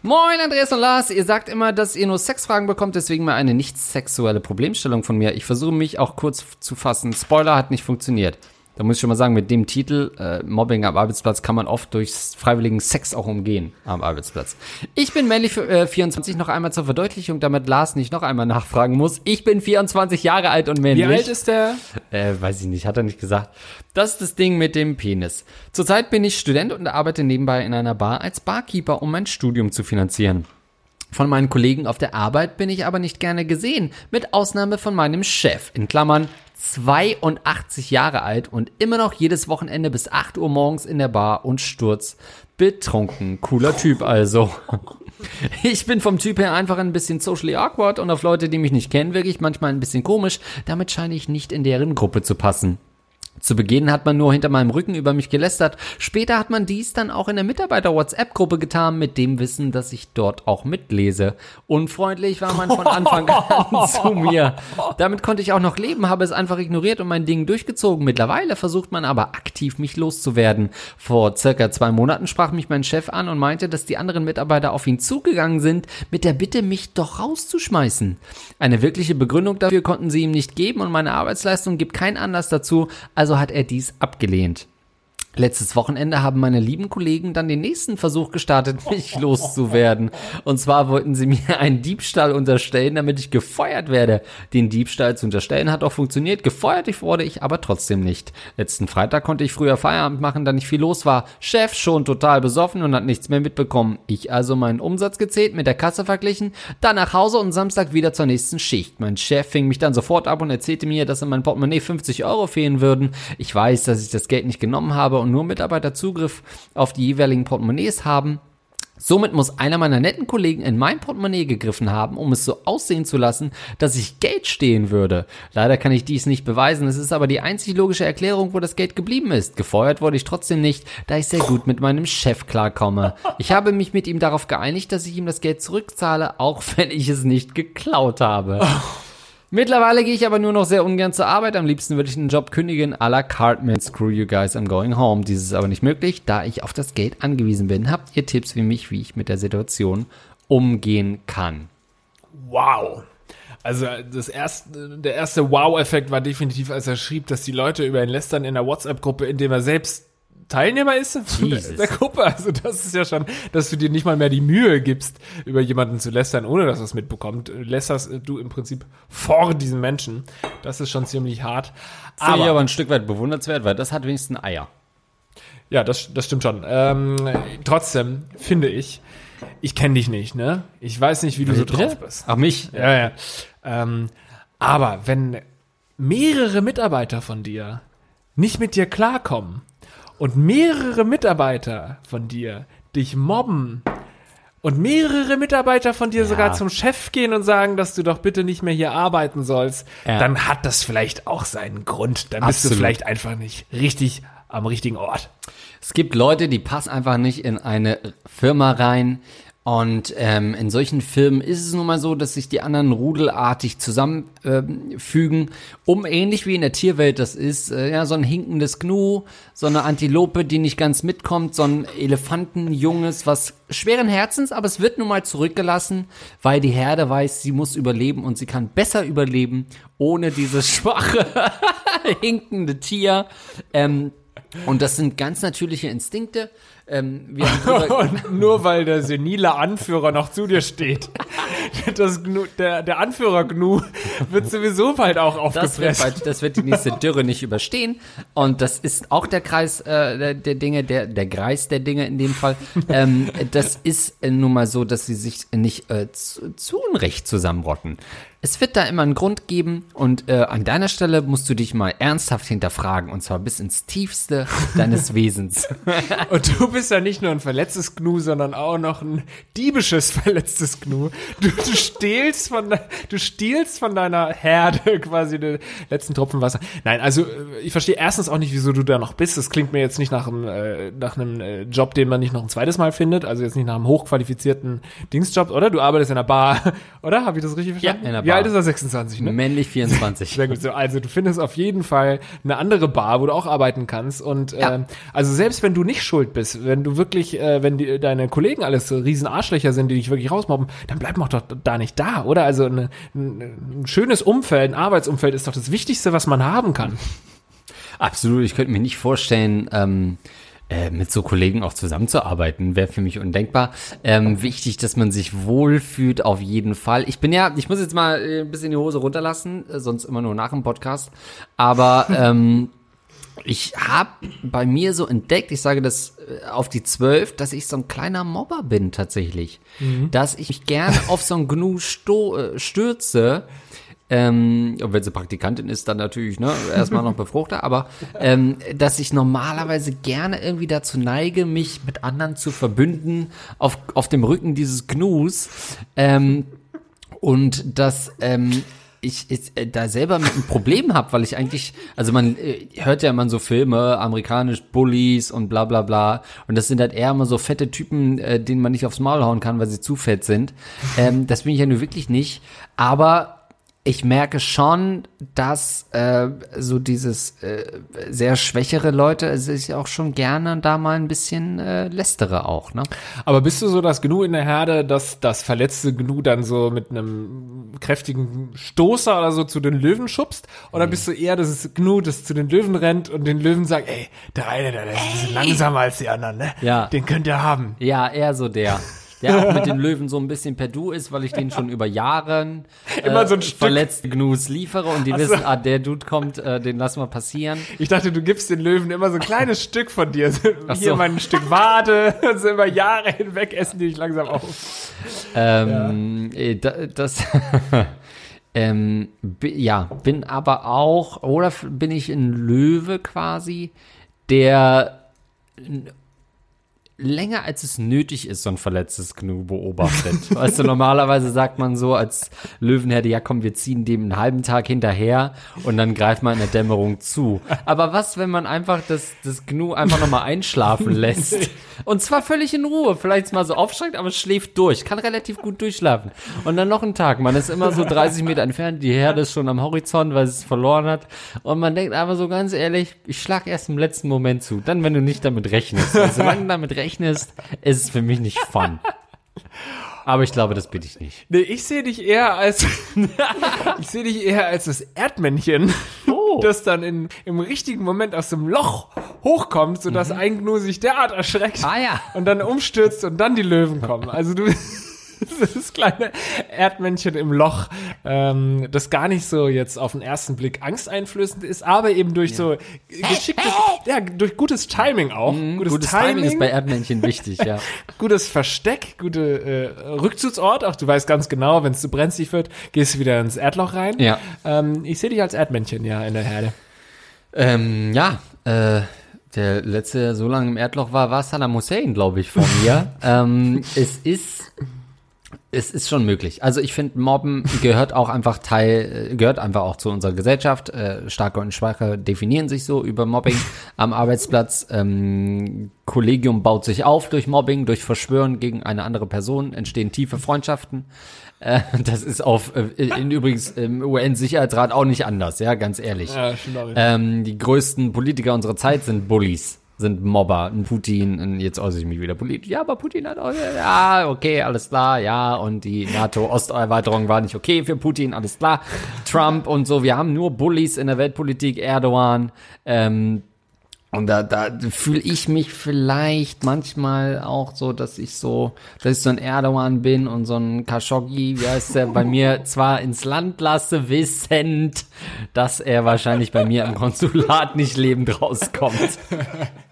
Moin, Andreas und Lars. Ihr sagt immer, dass ihr nur Sexfragen bekommt, deswegen mal eine nicht sexuelle Problemstellung von mir. Ich versuche mich auch kurz zu fassen. Spoiler hat nicht funktioniert. Da muss ich schon mal sagen, mit dem Titel äh, Mobbing am Arbeitsplatz kann man oft durch freiwilligen Sex auch umgehen am Arbeitsplatz. Ich bin männlich äh, 24 noch einmal zur Verdeutlichung, damit Lars nicht noch einmal nachfragen muss. Ich bin 24 Jahre alt und männlich. Wie alt ist der? Äh, weiß ich nicht, hat er nicht gesagt. Das ist das Ding mit dem Penis. Zurzeit bin ich Student und arbeite nebenbei in einer Bar als Barkeeper, um mein Studium zu finanzieren. Von meinen Kollegen auf der Arbeit bin ich aber nicht gerne gesehen, mit Ausnahme von meinem Chef, in Klammern 82 Jahre alt und immer noch jedes Wochenende bis 8 Uhr morgens in der Bar und Sturz betrunken. Cooler Typ also. Ich bin vom Typ her einfach ein bisschen socially awkward und auf Leute, die mich nicht kennen, wirklich manchmal ein bisschen komisch. Damit scheine ich nicht in deren Gruppe zu passen. Zu Beginn hat man nur hinter meinem Rücken über mich gelästert. Später hat man dies dann auch in der Mitarbeiter-WhatsApp-Gruppe getan, mit dem Wissen, dass ich dort auch mitlese. Unfreundlich war man von Anfang an zu mir. Damit konnte ich auch noch leben, habe es einfach ignoriert und mein Ding durchgezogen. Mittlerweile versucht man aber aktiv, mich loszuwerden. Vor circa zwei Monaten sprach mich mein Chef an und meinte, dass die anderen Mitarbeiter auf ihn zugegangen sind, mit der Bitte, mich doch rauszuschmeißen. Eine wirkliche Begründung dafür konnten sie ihm nicht geben und meine Arbeitsleistung gibt keinen Anlass dazu, also hat er dies abgelehnt. Letztes Wochenende haben meine lieben Kollegen dann den nächsten Versuch gestartet, mich loszuwerden. Und zwar wollten sie mir einen Diebstahl unterstellen, damit ich gefeuert werde. Den Diebstahl zu unterstellen hat auch funktioniert. Gefeuert wurde ich aber trotzdem nicht. Letzten Freitag konnte ich früher Feierabend machen, da nicht viel los war. Chef schon total besoffen und hat nichts mehr mitbekommen. Ich also meinen Umsatz gezählt, mit der Kasse verglichen, dann nach Hause und Samstag wieder zur nächsten Schicht. Mein Chef fing mich dann sofort ab und erzählte mir, dass in meinem Portemonnaie 50 Euro fehlen würden. Ich weiß, dass ich das Geld nicht genommen habe und nur Mitarbeiter Zugriff auf die jeweiligen Portemonnaies haben. Somit muss einer meiner netten Kollegen in mein Portemonnaie gegriffen haben, um es so aussehen zu lassen, dass ich Geld stehen würde. Leider kann ich dies nicht beweisen, es ist aber die einzig logische Erklärung, wo das Geld geblieben ist. Gefeuert wurde ich trotzdem nicht, da ich sehr gut mit meinem Chef klarkomme. Ich habe mich mit ihm darauf geeinigt, dass ich ihm das Geld zurückzahle, auch wenn ich es nicht geklaut habe. Mittlerweile gehe ich aber nur noch sehr ungern zur Arbeit. Am liebsten würde ich den Job kündigen. A la Cartman, screw you guys, I'm going home. Dies ist aber nicht möglich, da ich auf das Geld angewiesen bin. Habt ihr Tipps wie mich, wie ich mit der Situation umgehen kann? Wow. Also das erste, der erste Wow-Effekt war definitiv, als er schrieb, dass die Leute über ihn lästern in der WhatsApp-Gruppe, in dem er selbst Teilnehmer ist von der, Gruppe. Also das ist ja schon, dass du dir nicht mal mehr die Mühe gibst, über jemanden zu lästern, ohne dass er es mitbekommt. Lästerst du im Prinzip vor diesen Menschen. Das ist schon ziemlich hart. Finde ich aber ein Stück weit bewundernswert, weil das hat wenigstens Eier. Ja, das, das stimmt schon. Ähm, trotzdem finde ich, ich kenne dich nicht, ne? Ich weiß nicht, wie du Bitte? so drauf bist. Ach, mich? Ja, ja. Ähm, aber wenn mehrere Mitarbeiter von dir nicht mit dir klarkommen, und mehrere Mitarbeiter von dir dich mobben und mehrere Mitarbeiter von dir ja. sogar zum Chef gehen und sagen, dass du doch bitte nicht mehr hier arbeiten sollst, ja. dann hat das vielleicht auch seinen Grund. Dann Absolut. bist du vielleicht einfach nicht richtig am richtigen Ort. Es gibt Leute, die passen einfach nicht in eine Firma rein, und ähm, in solchen Filmen ist es nun mal so, dass sich die anderen rudelartig zusammenfügen, ähm, um ähnlich wie in der Tierwelt das ist, äh, ja, so ein hinkendes Gnu, so eine Antilope, die nicht ganz mitkommt, so ein Elefantenjunges, was schweren Herzens, aber es wird nun mal zurückgelassen, weil die Herde weiß, sie muss überleben und sie kann besser überleben ohne dieses schwache, hinkende Tier. Ähm, und das sind ganz natürliche Instinkte. Ähm, Und nur weil der senile Anführer noch zu dir steht. Das Gnu, der, der Anführer Gnu wird sowieso bald auch aufgepresst. Das wird, bald, das wird die nächste Dürre nicht überstehen. Und das ist auch der Kreis äh, der, der Dinge, der, der Kreis der Dinge in dem Fall. Ähm, das ist nun mal so, dass sie sich nicht äh, zu, zu Unrecht zusammenrotten. Es wird da immer einen Grund geben und äh, an deiner Stelle musst du dich mal ernsthaft hinterfragen und zwar bis ins Tiefste deines Wesens. und du bist ja nicht nur ein verletztes Gnu, sondern auch noch ein diebisches verletztes Gnu. Du, du stehlst von du stiehlst von deiner Herde quasi den letzten Tropfen Wasser. Nein, also äh, ich verstehe erstens auch nicht, wieso du da noch bist. Das klingt mir jetzt nicht nach einem äh, nach einem äh, Job, den man nicht noch ein zweites Mal findet, also jetzt nicht nach einem hochqualifizierten Dingsjob, oder? Du arbeitest in einer Bar, oder? Habe ich das richtig verstanden? Ja, in einer Bar. Wie alt ist er? 26, ne? Männlich 24. Sehr gut. So, also du findest auf jeden Fall eine andere Bar, wo du auch arbeiten kannst. Und ja. äh, also selbst wenn du nicht schuld bist, wenn du wirklich, äh, wenn die, deine Kollegen alles so riesen Arschlöcher sind, die dich wirklich rausmobben, dann bleib doch da nicht da, oder? Also eine, ein, ein schönes Umfeld, ein Arbeitsumfeld ist doch das Wichtigste, was man haben kann. Absolut, ich könnte mir nicht vorstellen, ähm, äh, mit so Kollegen auch zusammenzuarbeiten, wäre für mich undenkbar. Ähm, wichtig, dass man sich wohlfühlt, auf jeden Fall. Ich bin ja, ich muss jetzt mal äh, ein bisschen die Hose runterlassen, äh, sonst immer nur nach dem Podcast. Aber ähm, ich habe bei mir so entdeckt, ich sage das auf die zwölf, dass ich so ein kleiner Mobber bin tatsächlich. Dass ich mich gerne auf so ein Gnu stürze. Ähm, und wenn sie Praktikantin ist, dann natürlich ne, erstmal noch befruchter, aber ähm, dass ich normalerweise gerne irgendwie dazu neige, mich mit anderen zu verbünden auf, auf dem Rücken dieses Gnus. Ähm, und dass ähm, ich, ich äh, da selber mit ein Problem habe, weil ich eigentlich, also man äh, hört ja immer so Filme, amerikanisch Bullies und bla bla bla. Und das sind halt eher immer so fette Typen, äh, denen man nicht aufs Maul hauen kann, weil sie zu fett sind. Ähm, das bin ich ja nur wirklich nicht. Aber ich merke schon, dass äh, so dieses äh, sehr schwächere Leute sich auch schon gerne da mal ein bisschen äh, lästere auch, ne? Aber bist du so das Gnu in der Herde, dass das verletzte Gnu dann so mit einem kräftigen Stoßer oder so zu den Löwen schubst? Oder bist du eher das Gnu, das zu den Löwen rennt und den Löwen sagt, ey, der eine, der ist ein bisschen langsamer als die anderen, ne? Ja. Den könnt ihr haben. Ja, eher so der. Der auch mit den Löwen so ein bisschen per Du ist, weil ich den schon über Jahren äh, Immer so ein Stück. verletzte Gnus liefere und die Ach so. wissen, ah, der Dude kommt, äh, den lassen wir passieren. Ich dachte, du gibst den Löwen immer so ein kleines Stück von dir. Ach Hier so. mal ein Stück Wade. Also über Jahre hinweg essen die dich langsam auf. Ähm, äh, da, das, ähm, ja, bin aber auch, oder bin ich ein Löwe quasi, der länger als es nötig ist, so ein verletztes Gnu beobachtet. weißt du, normalerweise sagt man so als Löwenherde, ja komm, wir ziehen dem einen halben Tag hinterher und dann greift man in der Dämmerung zu. Aber was, wenn man einfach das, das Gnu einfach nochmal einschlafen lässt? Und zwar völlig in Ruhe. Vielleicht mal so aufschreckt, aber schläft durch. Kann relativ gut durchschlafen. Und dann noch ein Tag. Man ist immer so 30 Meter entfernt. Die Herde ist schon am Horizont, weil es verloren hat. Und man denkt aber so ganz ehrlich, ich schlag erst im letzten Moment zu. Dann, wenn du nicht damit rechnest. Weil solange du damit rechnest, ist es für mich nicht fun. Aber ich glaube, das bin ich nicht. Nee, ich sehe dich eher als ich sehe dich eher als das Erdmännchen, Oh. das dann in, im richtigen Moment aus dem Loch hochkommt, sodass ein Gnu sich derart erschreckt Mhm. Ah, ja. und dann umstürzt und dann die Löwen kommen. Also du das kleine Erdmännchen im Loch, ähm, das gar nicht so jetzt auf den ersten Blick angsteinflößend ist, aber eben durch so geschicktes, ja, durch gutes Timing auch. Mhm. Gutes Timing ist bei Erdmännchen wichtig, ja. gutes Versteck, gute äh, Rückzugsort. Auch du weißt ganz genau, wenn es zu brenzlig wird, gehst du wieder ins Erdloch rein. Ja. Ähm, ich sehe dich als Erdmännchen ja in der Herde. Ähm, ja, äh, der letzte, der so lange im Erdloch war, war Saddam Hussein, glaube ich, von mir. ähm, es ist, es ist schon möglich. Also ich finde, Mobben gehört auch einfach Teil, äh, gehört einfach auch zu unserer Gesellschaft. Äh, Starke und Schwache definieren sich so über Mobbing am Arbeitsplatz. Ähm, Kollegium baut sich auf durch Mobbing, durch Verschwören gegen eine andere Person, entstehen tiefe Freundschaften. Äh, das ist auf, äh, in übrigens im UN-Sicherheitsrat auch nicht anders, ja, ganz ehrlich. Ja. Ähm, die größten Politiker unserer Zeit sind Bullies, sind Mobber. Ein Putin, ein, jetzt äußere ich mich wieder politisch. Ja, aber Putin hat auch, ja, okay, alles klar, ja. Und die NATO-Osterweiterung war nicht okay für Putin, alles klar. Trump und so, wir haben nur Bullies in der Weltpolitik, Erdogan. Ähm, und da, da fühle ich mich vielleicht manchmal auch so, dass ich so, dass ich so ein Erdogan bin und so ein Khashoggi, wie heißt der, bei mir zwar ins Land lasse, wissend, dass er wahrscheinlich bei mir im Konsulat nicht lebend rauskommt.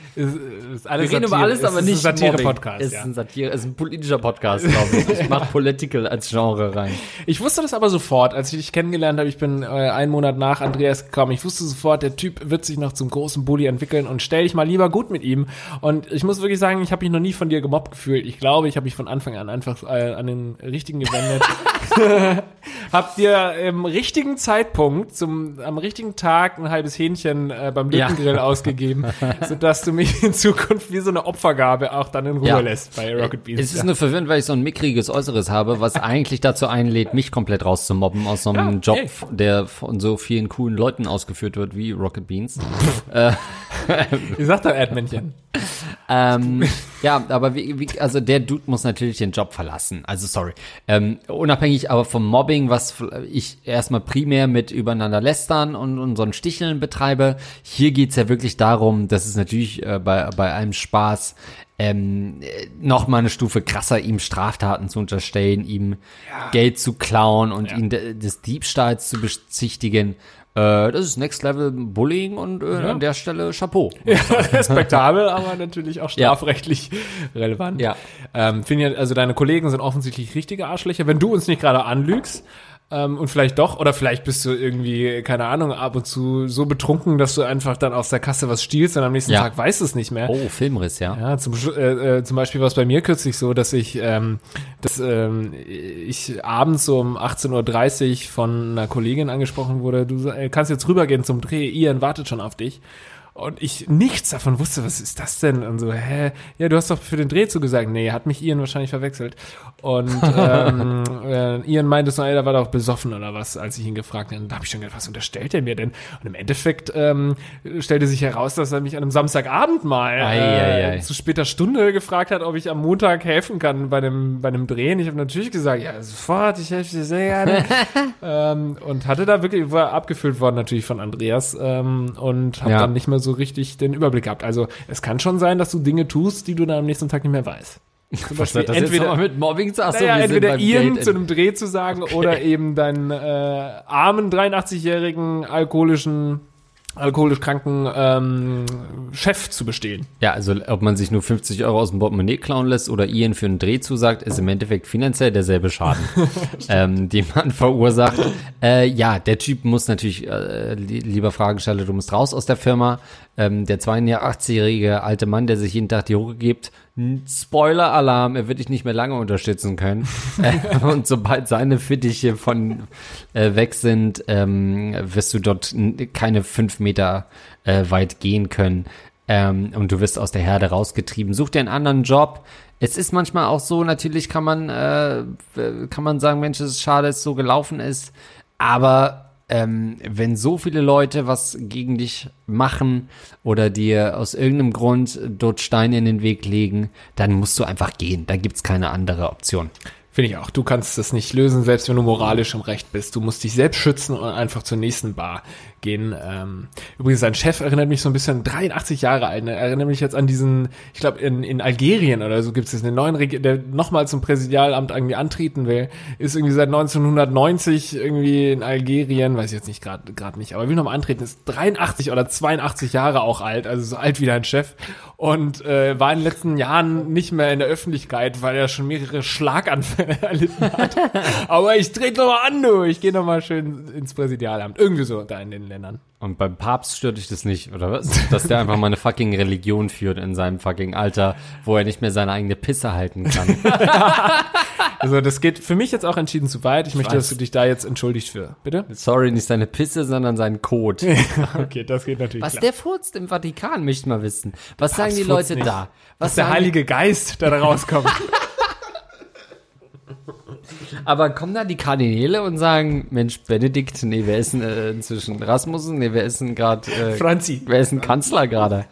Ist, ist alles Wir reden über Satire. alles, Es aber ist nicht ein Mobbing. Satire-Podcast. Ist Ja. ein Satire, ist ein politischer Podcast, glaube ich. Ich mache Political als Genre rein. Ich wusste das aber sofort, als ich dich kennengelernt habe. Ich bin äh, einen Monat nach Andreas gekommen. Ich wusste sofort, der Typ wird sich noch zum großen Bully entwickeln und stell dich mal lieber gut mit ihm. Und ich muss wirklich sagen, ich habe mich noch nie von dir gemobbt gefühlt. Ich glaube, ich habe mich von Anfang an einfach äh, an den richtigen gewendet. hab dir im richtigen Zeitpunkt, zum, am richtigen Tag ein halbes Hähnchen äh, beim Ja. Lückengrill ausgegeben, sodass du mich in Zukunft wie so eine Opfergabe auch dann in Ruhe Ja. lässt bei Rocket Beans. Es ist nur verwirrend, weil ich so ein mickriges Äußeres habe, was eigentlich dazu einlädt, mich komplett rauszumobben aus so einem Ja, Job, ey. der von so vielen coolen Leuten ausgeführt wird wie Rocket Beans. Wie sagt der Erdmännchen? Ähm, ja, aber wie, wie, also der Dude muss natürlich den Job verlassen. Also sorry. Ähm, unabhängig aber vom Mobbing, was ich erstmal primär mit übereinander lästern und, ein Sticheln betreibe. Hier geht's ja wirklich darum, dass es natürlich äh, bei, bei einem Spaß ähm, noch mal eine Stufe krasser, ihm Straftaten zu unterstellen, ihm Geld zu klauen und Ja. ihn de des Diebstahls zu bezichtigen. Äh, das ist Next Level Bullying und äh, Ja. an der Stelle Chapeau. respektabel, aber natürlich auch strafrechtlich relevant. Ja. Ähm, finde ja, also deine Kollegen sind offensichtlich richtige Arschlöcher. Wenn du uns nicht gerade anlügst, ähm, und vielleicht doch, oder vielleicht bist du irgendwie, keine Ahnung, ab und zu so betrunken, dass du einfach dann aus der Kasse was stiehlst und am nächsten Ja. Tag weißt du es nicht mehr. Oh, Filmriss, ja. Ja, zum, äh, äh, zum Beispiel war es bei mir kürzlich so, dass ich, ähm, dass, ähm, ich abends so um 18.30 Uhr von einer Kollegin angesprochen wurde, du äh, kannst jetzt rübergehen zum Dreh, Ian wartet schon auf dich. Und ich nichts davon wusste, was ist das denn? Und so, hä? Ja, du hast doch für den Dreh zugesagt. Nee, hat mich Ian wahrscheinlich verwechselt. Und ähm, äh, Ian meinte so, ey, da war doch besoffen oder was, als ich ihn gefragt habe. Und da habe ich schon gedacht, was unterstellt er mir denn? Und im Endeffekt ähm, stellte sich heraus, dass er mich an einem Samstagabend mal Ei, ei, ei. äh, zu später Stunde gefragt hat, ob ich am Montag helfen kann bei dem, bei einem Drehen. Ich habe natürlich gesagt, ja, sofort, ich helfe dir sehr gerne. ähm, und hatte da wirklich, war abgefüllt worden natürlich von Andreas ähm, und habe Ja. dann nicht mehr so richtig den Überblick gehabt. Also es kann schon sein, dass du Dinge tust, die du dann am nächsten Tag nicht mehr weißt. Zum hat das entweder, mit Mobbing zu? Achso, naja, entweder Ian Date. zu einem Dreh zu sagen oder eben deinen äh, armen 83-jährigen alkoholischen, alkoholisch kranken ähm, Chef zu bestehen. Ja, also ob man sich nur 50 Euro aus dem Portemonnaie klauen lässt oder Ian für einen Dreh zusagt, ist im Endeffekt finanziell derselbe Schaden, ähm, den man verursacht. Äh, ja, der Typ muss natürlich, äh, li lieber Fragesteller, du musst raus aus der Firma. Ähm, der 82-jährige alte Mann, der sich jeden Tag die Hucke gibt, Spoiler-Alarm, er wird dich nicht mehr lange unterstützen können. äh, und sobald seine Fittiche von äh, weg sind, ähm, wirst du dort keine fünf Meter äh, weit gehen können ähm, und du wirst aus der Herde rausgetrieben. Such dir einen anderen Job. Es ist manchmal auch so, natürlich kann man, äh, kann man sagen, Mensch, es ist schade, dass es so gelaufen ist, aber ähm, wenn so viele Leute was gegen dich machen oder dir aus irgendeinem Grund dort Steine in den Weg legen, dann musst du einfach gehen. Da gibt's keine andere Option. Finde ich auch. Du kannst das nicht lösen, selbst wenn du moralisch im Recht bist. Du musst dich selbst schützen und einfach zur nächsten Bar gehen. Ähm, übrigens, sein Chef erinnert mich so ein bisschen, 83 Jahre alt, ne? erinnert mich jetzt an diesen, ich glaube, in, in Algerien oder so gibt es einen neuen Regierung, der nochmal zum Präsidialamt irgendwie antreten will, ist irgendwie seit 1990 irgendwie in Algerien, weiß ich jetzt nicht gerade gerade nicht, aber will nochmal antreten, ist 83 oder 82 Jahre auch alt, also so alt wie dein Chef und äh, war in den letzten Jahren nicht mehr in der Öffentlichkeit, weil er schon mehrere Schlaganfälle erlitten hat. Aber ich trete nochmal an, du. Ich gehe nochmal schön ins Präsidialamt. Irgendwie so da in den Ländern. Und beim Papst stört dich das nicht, oder was? Dass der einfach mal eine fucking Religion führt in seinem fucking Alter, wo er nicht mehr seine eigene Pisse halten kann. Also das geht für mich jetzt auch entschieden zu weit. Ich möchte, weiß. dass du dich da jetzt entschuldigst für. Bitte? Sorry, nicht seine Pisse, sondern seinen Kot. Okay, das geht natürlich Was klar. der furzt im Vatikan, möchte ich mal wissen. Was sagen die Leute nicht. da? Was Was der Heilige Geist, der da rauskommt. Aber kommen da die Kardinäle und sagen, Mensch, Benedikt, nee, wer ist denn äh, inzwischen Rasmussen? Nee, wer ist denn gerade, äh, Franzi. wer ist denn Kanzler gerade?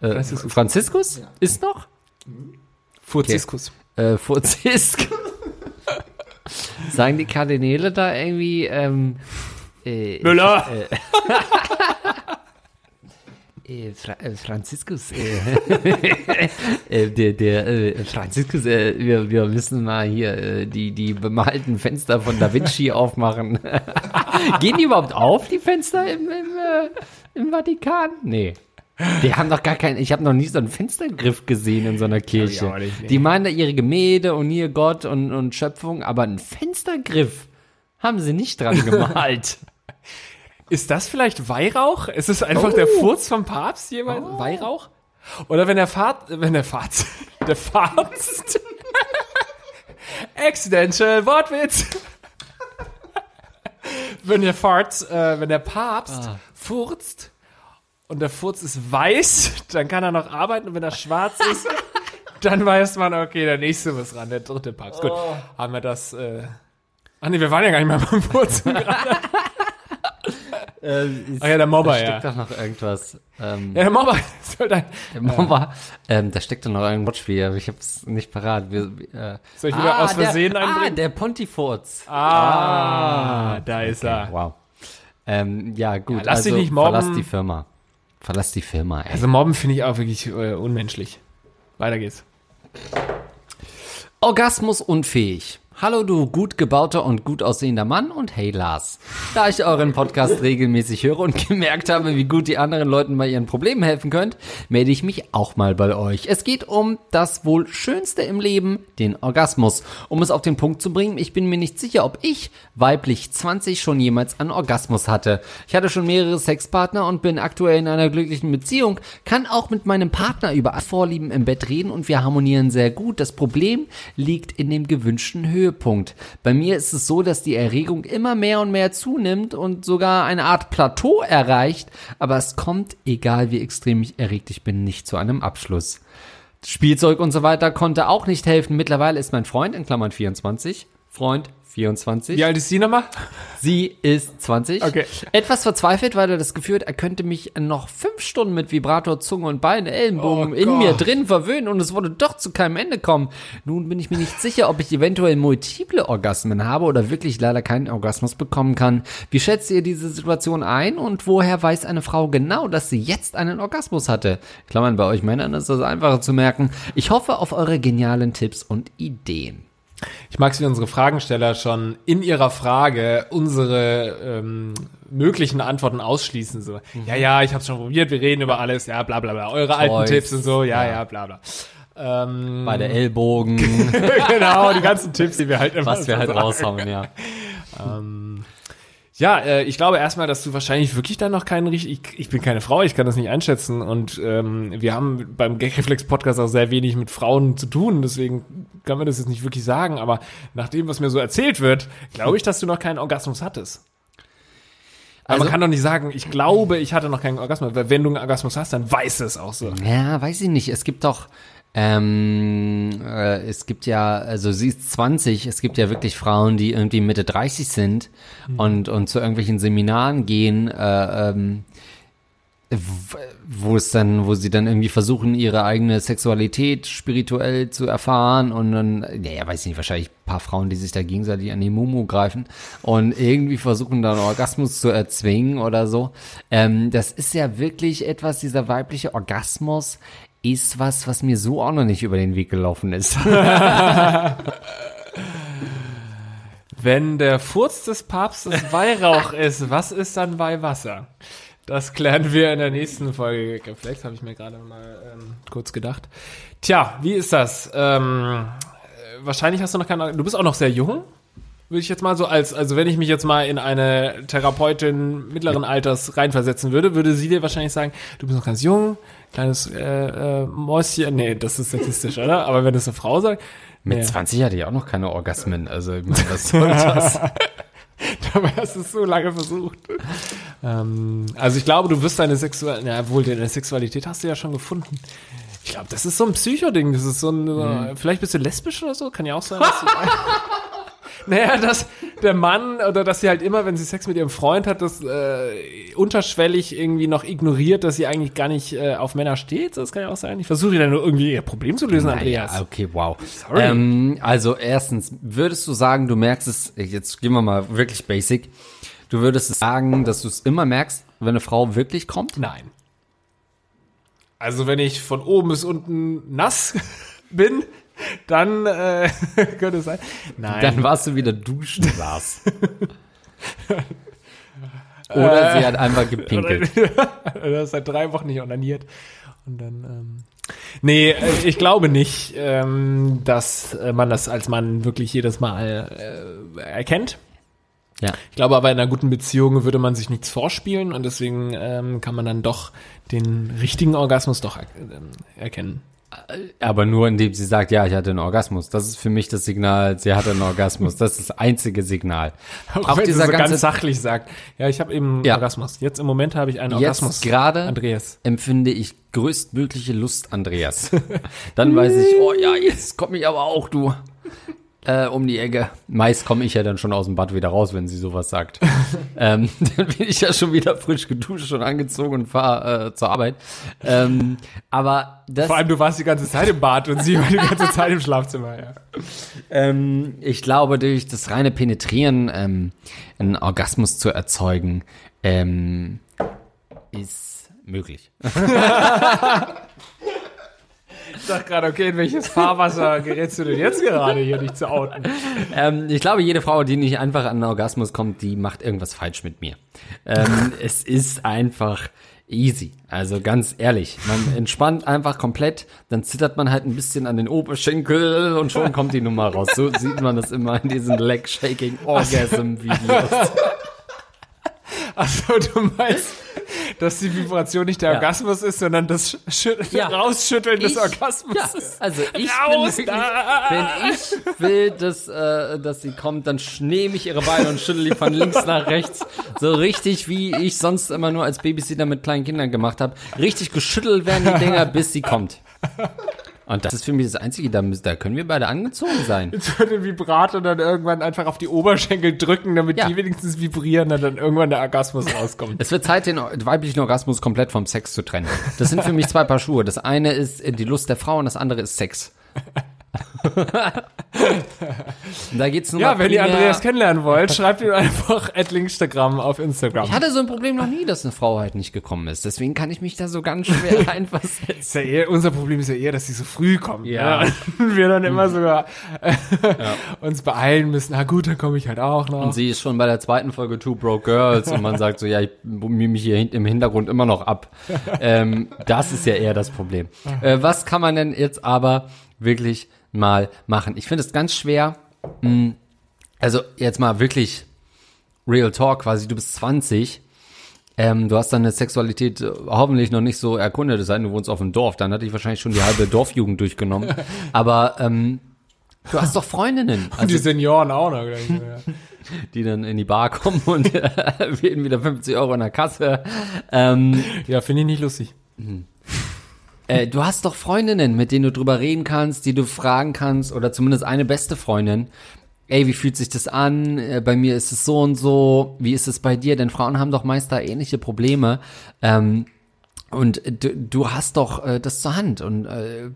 Äh, Franziskus. Franziskus? Ist noch? Franziskus. Äh, Franzisk. sagen die Kardinäle da irgendwie, ähm, äh, Müller. Äh, Fra äh, Franziskus, äh, äh, der, der äh, Franziskus, äh, wir, wir müssen mal hier äh, die, die bemalten Fenster von Da Vinci aufmachen. Gehen die überhaupt auf, die Fenster im, im, äh, im Vatikan? Nee. Die haben doch gar keinen, ich habe noch nie so einen Fenstergriff gesehen in so einer Kirche. nicht, nee. Die meinen da ihre Gemälde und ihr Gott und, und Schöpfung, aber einen Fenstergriff haben sie nicht dran gemalt. Ist das vielleicht Weihrauch? Ist es einfach der Furz vom Papst jeweils? Weihrauch? Oder wenn der Fahrt, wenn der Fahrt, der Papst. Accidental Wortwitz. wenn der Fahrt, äh, wenn der Papst furzt und der Furz ist weiß, dann kann er noch arbeiten und wenn er schwarz ist, dann weiß man, okay, der nächste muss ran, der dritte Papst. Gut, haben wir das, äh, Ach nee, wir waren ja gar nicht mehr beim Furzen. Äh, Ach ja, der Mobber, da ja. steckt doch noch irgendwas. Ähm, Ja, der Mobber soll dann. Der Mobber, ähm, da steckt doch noch ein Wortspiel, aber ich hab's nicht parat. Wir, äh, Soll ich wieder aus Versehen der, Ah, einbringen? der Pontifurz. Ah, da ist er. Wow. Ähm, ja, gut. Ja, lass dich also, nicht mobben. Verlass die Firma. Verlass die Firma, ey. Also Mobben finde ich auch wirklich äh, unmenschlich. Weiter geht's. Orgasmus unfähig. Hallo du gut gebauter und gut aussehender Mann und hey Lars. Da ich euren Podcast regelmäßig höre und gemerkt habe, wie gut die anderen Leuten bei ihren Problemen helfen könnt, melde ich mich auch mal bei euch. Es geht um das wohl Schönste im Leben, den Orgasmus. Um es auf den Punkt zu bringen, ich bin mir nicht sicher, ob ich, weiblich 20, schon jemals einen Orgasmus hatte. Ich hatte schon mehrere Sexpartner und bin aktuell in einer glücklichen Beziehung, kann auch mit meinem Partner über Vorlieben im Bett reden und wir harmonieren sehr gut. Das Problem liegt in dem gewünschten Höhepunkt. Bei mir ist es so, dass die Erregung immer mehr und mehr zunimmt und sogar eine Art Plateau erreicht, aber es kommt, egal wie extrem ich erregt ich bin, nicht zu einem Abschluss. Spielzeug und so weiter konnte auch nicht helfen. Mittlerweile ist mein Freund, in Klammern 24, Freund 24. Wie alt ist sie nochmal? Sie ist 20. Okay. Etwas verzweifelt, weil er das Gefühl hat, er könnte mich noch fünf Stunden mit Vibrator, Zunge und Beine, Ellenbogen Oh in Gott. mir drin verwöhnen und es würde doch zu keinem Ende kommen. Nun bin ich mir nicht sicher, ob ich eventuell multiple Orgasmen habe oder wirklich leider keinen Orgasmus bekommen kann. Wie schätzt ihr diese Situation ein und woher weiß eine Frau genau, dass sie jetzt einen Orgasmus hatte? Klammern bei euch Männern ist das einfacher zu merken. Ich hoffe auf eure genialen Tipps und Ideen. Ich mag es, wie unsere Fragensteller schon in ihrer Frage unsere ähm, möglichen Antworten ausschließen. So, ja, ja, ich habe schon probiert, wir reden über alles, ja, bla bla bla. Eure alten Toys, Tipps und so, ja, ja. ja, bla bla. Ähm, Bei der Ellbogen, genau, die ganzen Tipps, die wir halt immer was wir halt raushauen, ja. Ja, äh, ich glaube erstmal, dass du wahrscheinlich wirklich dann noch keinen richtig. Ich, ich bin keine Frau, ich kann das nicht einschätzen. Und ähm, wir haben beim Gagreflex-Podcast auch sehr wenig mit Frauen zu tun, deswegen kann man das jetzt nicht wirklich sagen. Aber nach dem, was mir so erzählt wird, glaube ich, dass du noch keinen Orgasmus hattest. Aber Also- man kann doch nicht sagen, ich glaube, ich hatte noch keinen Orgasmus, weil wenn du einen Orgasmus hast, dann weißt du es auch so. Ja, weiß ich nicht. Es gibt doch, ähm, äh, es gibt ja, also sie ist 20, es gibt ja wirklich Frauen, die irgendwie Mitte 30 sind und, und zu irgendwelchen Seminaren gehen, äh, ähm, wo es dann, wo sie dann irgendwie versuchen, ihre eigene Sexualität spirituell zu erfahren und dann, naja, weiß ich nicht, wahrscheinlich ein paar Frauen, die sich da gegenseitig an die Mumu greifen und irgendwie versuchen, dann Orgasmus zu erzwingen oder so. Ähm, das ist ja wirklich etwas, dieser weibliche Orgasmus ist was, was mir so auch noch nicht über den Weg gelaufen ist. Wenn der Furz des Papstes Weihrauch ist, was ist dann Weihwasser? Das klären wir in der nächsten Folge Reflex, habe ich mir gerade mal ähm, kurz gedacht. Tja, wie ist das? Ähm, äh, wahrscheinlich hast du noch keine. Du bist auch noch sehr jung, würde ich jetzt mal so als, also wenn ich mich jetzt mal in eine Therapeutin mittleren Alters reinversetzen würde, würde sie dir wahrscheinlich sagen, du bist noch ganz jung, kleines äh, äh, Mäuschen. Nee, das ist sexistisch, oder? Aber wenn das eine Frau sagt, Mit nee. 20 hatte ich auch noch keine Orgasmen, also ich meine, was soll das? Dabei hast du es so lange versucht. ähm, also ich glaube, du wirst deine Sexualität, ja wohl, deine Sexualität hast du ja schon gefunden. Ich glaube, das ist so ein Psycho-Ding. Das ist so ein, Mhm. vielleicht bist du lesbisch oder so, kann ja auch sein. Dass du, naja, dass der Mann oder dass sie halt immer, wenn sie Sex mit ihrem Freund hat, das äh, unterschwellig irgendwie noch ignoriert, dass sie eigentlich gar nicht äh, auf Männer steht. Das kann ja auch sein. Ich versuche dann nur irgendwie ihr Problem zu lösen, Andreas. Naja, okay, wow. Sorry. Ähm, also erstens, würdest du sagen, du merkst es, jetzt gehen wir mal wirklich basic, du würdest sagen, dass du es immer merkst, wenn eine Frau wirklich kommt? Nein. Also wenn ich von oben bis unten nass bin, dann äh, könnte es sein. Nein. Dann warst du wieder duschen, Lars. Oder sie hat einfach gepinkelt. du hast seit drei Wochen nicht onaniert. Und dann, ähm, nee, äh, ich glaube nicht, ähm, dass äh, man das als Mann wirklich jedes Mal äh, erkennt. Ja. Ich glaube aber in einer guten Beziehung würde man sich nichts vorspielen und deswegen ähm, kann man dann doch den richtigen Orgasmus doch er ähm, erkennen. Aber nur indem sie sagt, ja, ich hatte einen Orgasmus. Das ist für mich das Signal, sie hatte einen Orgasmus. Das ist das einzige Signal. Auch, wenn sie so ganz sachlich sagt, ja, ich habe eben einen Ja. Orgasmus. Jetzt im Moment habe ich einen Orgasmus. Jetzt gerade Andreas. empfinde ich größtmögliche Lust, Andreas. Dann weiß ich, oh ja, jetzt komm ich aber auch, du. Äh, um die Ecke. Meist komme ich ja dann schon aus dem Bad wieder raus, wenn sie sowas sagt. ähm, dann bin ich ja schon wieder frisch geduscht und angezogen und fahre äh, zur Arbeit. Ähm, aber das, Vor allem, du warst die ganze Zeit im Bad und sie war die ganze Zeit im Schlafzimmer, ja. ähm, ich glaube, durch das reine Penetrieren ähm, einen Orgasmus zu erzeugen, ähm, ist möglich. Ich dachte gerade, okay, in welches Fahrwasser gerätst du denn jetzt gerade hier, dich zu outen? Ähm, ich glaube, jede Frau, die nicht einfach an einen Orgasmus kommt, die macht irgendwas falsch mit mir. Ähm, es ist einfach easy. Also ganz ehrlich, man entspannt einfach komplett, dann zittert man halt ein bisschen an den Oberschenkel und schon kommt die Nummer raus. So sieht man das immer in diesen Leg-Shaking-Orgasm-Videos. Achso, du meinst, dass die Vibration nicht der Ja. Orgasmus ist, sondern das Schü Ja. Rausschütteln des Ich- Orgasmus Ja, ist. also ich Raus bin wirklich, wenn ich will, dass, äh, dass sie kommt, dann nehme ich ihre Beine und schüttel die von links nach rechts. So richtig, wie ich sonst immer nur als Babysitter mit kleinen Kindern gemacht habe. Richtig geschüttelt werden die Dinger, bis sie kommt. Und das ist für mich das Einzige, da, müssen- da können wir beide angezogen sein. So den Vibrator dann irgendwann einfach auf die Oberschenkel drücken, damit Ja. die wenigstens vibrieren und dann irgendwann der Orgasmus rauskommt. Es wird Zeit, den weiblichen Orgasmus komplett vom Sex zu trennen. Das sind für mich zwei Paar Schuhe. Das eine ist die Lust der Frau und das andere ist Sex. da geht's nur Ja, wenn ihr Andreas kennenlernen wollt, schreibt ihm einfach at Linkstagram auf Instagram. Ich hatte so ein Problem noch nie, dass eine Frau halt nicht gekommen ist. Deswegen kann ich mich da so ganz schwer reinversetzen. Ist ja eher, unser Problem ist ja eher, dass sie so früh kommen. Ja. ne? Und wir dann immer sogar äh, uns beeilen müssen. Na gut, dann komme ich halt auch noch. Und sie ist schon bei der zweiten Folge Two Broke Girls und man sagt so, ja, ich mime mich hier im Hintergrund immer noch ab. Ähm, das ist ja eher das Problem. Äh, was kann man denn jetzt aber wirklich mal machen? Ich finde es ganz schwer. mh, Also jetzt mal wirklich Real Talk quasi, du bist 20. Ähm, du hast deine Sexualität äh, hoffentlich noch nicht so erkundet, es sei denn, du wohnst auf dem Dorf, dann hatte ich wahrscheinlich schon die halbe Dorfjugend durchgenommen. Aber ähm, du hast doch Freundinnen. Und Also die Senioren auch noch. gleich, ja. die dann in die Bar kommen und äh, wählen wieder 50 Euro in der Kasse. Ähm, Ja, finde ich nicht lustig. Äh, du hast doch Freundinnen, mit denen du drüber reden kannst, die du fragen kannst, oder zumindest eine beste Freundin. Ey, wie fühlt sich das an? Äh, bei mir ist es so und so. Wie ist es bei dir? Denn Frauen haben doch meist da ähnliche Probleme. Ähm, und du, du hast doch äh, das zur Hand. Und äh,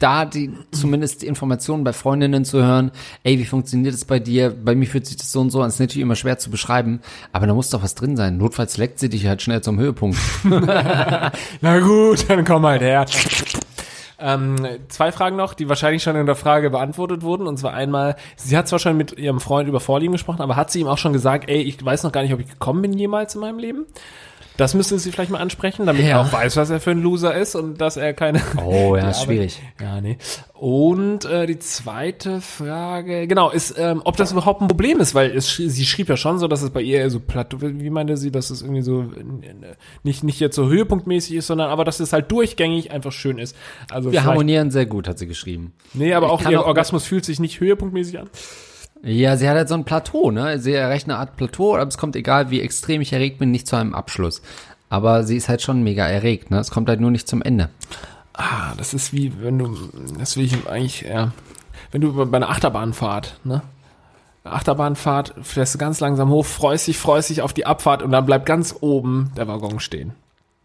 da die zumindest die Informationen bei Freundinnen zu hören, ey, wie funktioniert das bei dir? Bei mir fühlt sich das so und so an. Ist natürlich immer schwer zu beschreiben, aber da muss doch was drin sein. Notfalls leckt sie dich halt schnell zum Höhepunkt. Na gut, dann komm halt her. Ähm, zwei Fragen noch, die wahrscheinlich schon in der Frage beantwortet wurden. Und zwar einmal, sie hat zwar schon mit ihrem Freund über Vorlieben gesprochen, aber hat sie ihm auch schon gesagt, ey, ich weiß noch gar nicht, ob ich gekommen bin jemals in meinem Leben? Das müsste sie vielleicht mal ansprechen, damit Ja. er auch weiß, was er für ein Loser ist und dass er keine. Oh, ja, ist schwierig. Ja, nee. Und äh, die zweite Frage, genau, ist, ähm, ob das überhaupt ein Problem ist, weil es, sie schrieb ja schon so, dass es bei ihr eher so platt, wie meinte sie, dass es irgendwie so äh, nicht, nicht jetzt so höhepunktmäßig ist, sondern aber dass es halt durchgängig einfach schön ist. Also Wir harmonieren sehr gut, hat sie geschrieben. Nee, aber Ich auch ihr auch- Orgasmus fühlt sich nicht höhepunktmäßig an. Ja, sie hat halt so ein Plateau, ne? Sie erreicht eine Art Plateau, aber es kommt egal, wie extrem ich erregt bin, nicht zu einem Abschluss. Aber sie ist halt schon mega erregt, ne? Es kommt halt nur nicht zum Ende. Ah, das ist wie, wenn du, das will ich eigentlich, ja, wenn du bei einer Achterbahnfahrt, ne? Achterbahnfahrt, fährst du ganz langsam hoch, freust dich, freust dich auf die Abfahrt und dann bleibt ganz oben der Waggon stehen.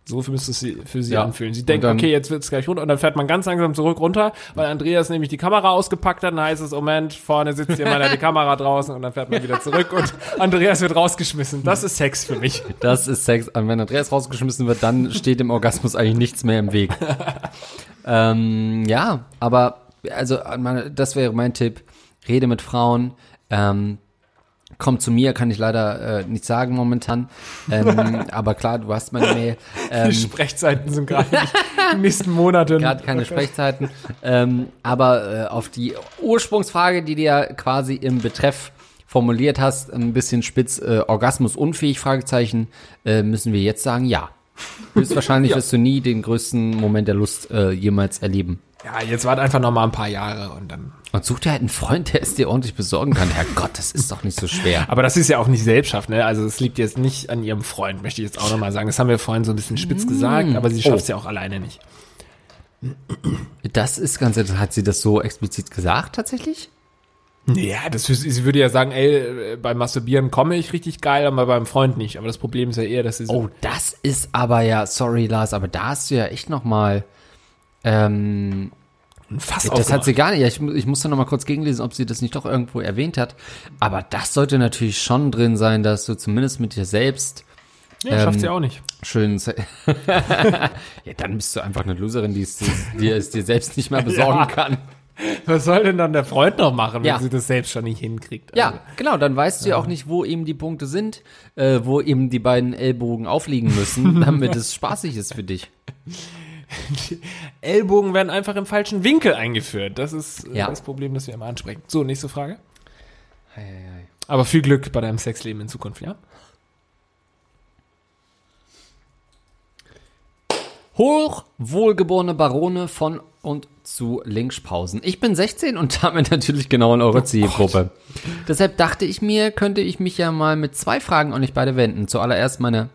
So müsste es sie, für sie Ja. anfühlen. Sie denkt, okay, jetzt wird's gleich runter und dann fährt man ganz langsam zurück runter, weil Andreas nämlich die Kamera ausgepackt hat, dann heißt es, Moment, vorne sitzt jemand, der die Kamera draußen und dann fährt man wieder zurück und Andreas wird rausgeschmissen. Das ist Sex für mich. Das ist Sex. Und wenn Andreas rausgeschmissen wird, dann steht dem Orgasmus eigentlich nichts mehr im Weg. ähm, ja, aber also das wäre mein Tipp. Rede mit Frauen. Ähm, komm zu mir, kann ich leider äh, nicht sagen momentan. Ähm, aber klar, du hast meine Mail. Die Ähm, Sprechzeiten sind gerade den nächsten Monaten. Gerade keine Sprechzeiten. ähm, aber äh, auf die Ursprungsfrage, die du ja quasi im Betreff formuliert hast, ein bisschen spitz, äh, Orgasmus unfähig, Fragezeichen, äh, müssen wir jetzt sagen, ja. Höchstwahrscheinlich wirst du nie den größten Moment der Lust äh, jemals erleben. Ja, jetzt wart einfach noch mal ein paar Jahre und dann. Und such dir halt einen Freund, der es dir ordentlich besorgen kann. Herrgott, das ist doch nicht so schwer. Aber das ist ja auch nicht Selbstschaft, ne? Also es liegt jetzt nicht an ihrem Freund, möchte ich jetzt auch noch mal sagen. Das haben wir vorhin so ein bisschen spitz gesagt, aber sie schafft es ja auch alleine nicht. Das ist ganz interessant. Hat sie das so explizit gesagt, tatsächlich? Ja, das sie würde ja sagen, ey, beim Masturbieren komme ich richtig geil, aber beim Freund nicht. Aber das Problem ist ja eher, dass sie so Oh, das ist aber ja, sorry Lars, aber da hast du ja echt noch mal ähm, ein Fass das hat sie gar nicht. Ja, ich, ich musste noch mal kurz gegenlesen, ob sie das nicht doch irgendwo erwähnt hat. Aber das sollte natürlich schon drin sein, dass du zumindest mit dir selbst Ja, schafft ähm, sie auch nicht. schön. ja, dann bist du einfach eine Loserin, die es, die es dir selbst nicht mehr besorgen Ja. kann. Was soll denn dann der Freund noch machen, wenn Ja. sie das selbst schon nicht hinkriegt? Ja, Also, genau, dann weißt du ja auch nicht, wo eben die Punkte sind, äh, wo eben die beiden Ellbogen aufliegen müssen, damit es spaßig ist für dich. Ellbogen werden einfach im falschen Winkel eingeführt. Das ist äh, Ja. das Problem, das wir immer ansprechen. So, nächste Frage. Aber viel Glück bei deinem Sexleben in Zukunft, ja? Hochwohlgeborene Barone von und zu Linkspausen. Ich bin 16 und damit natürlich genau in eurer Zielgruppe. Deshalb dachte ich mir, könnte ich mich ja mal mit zwei Fragen an euch beide wenden. Zuallererst meine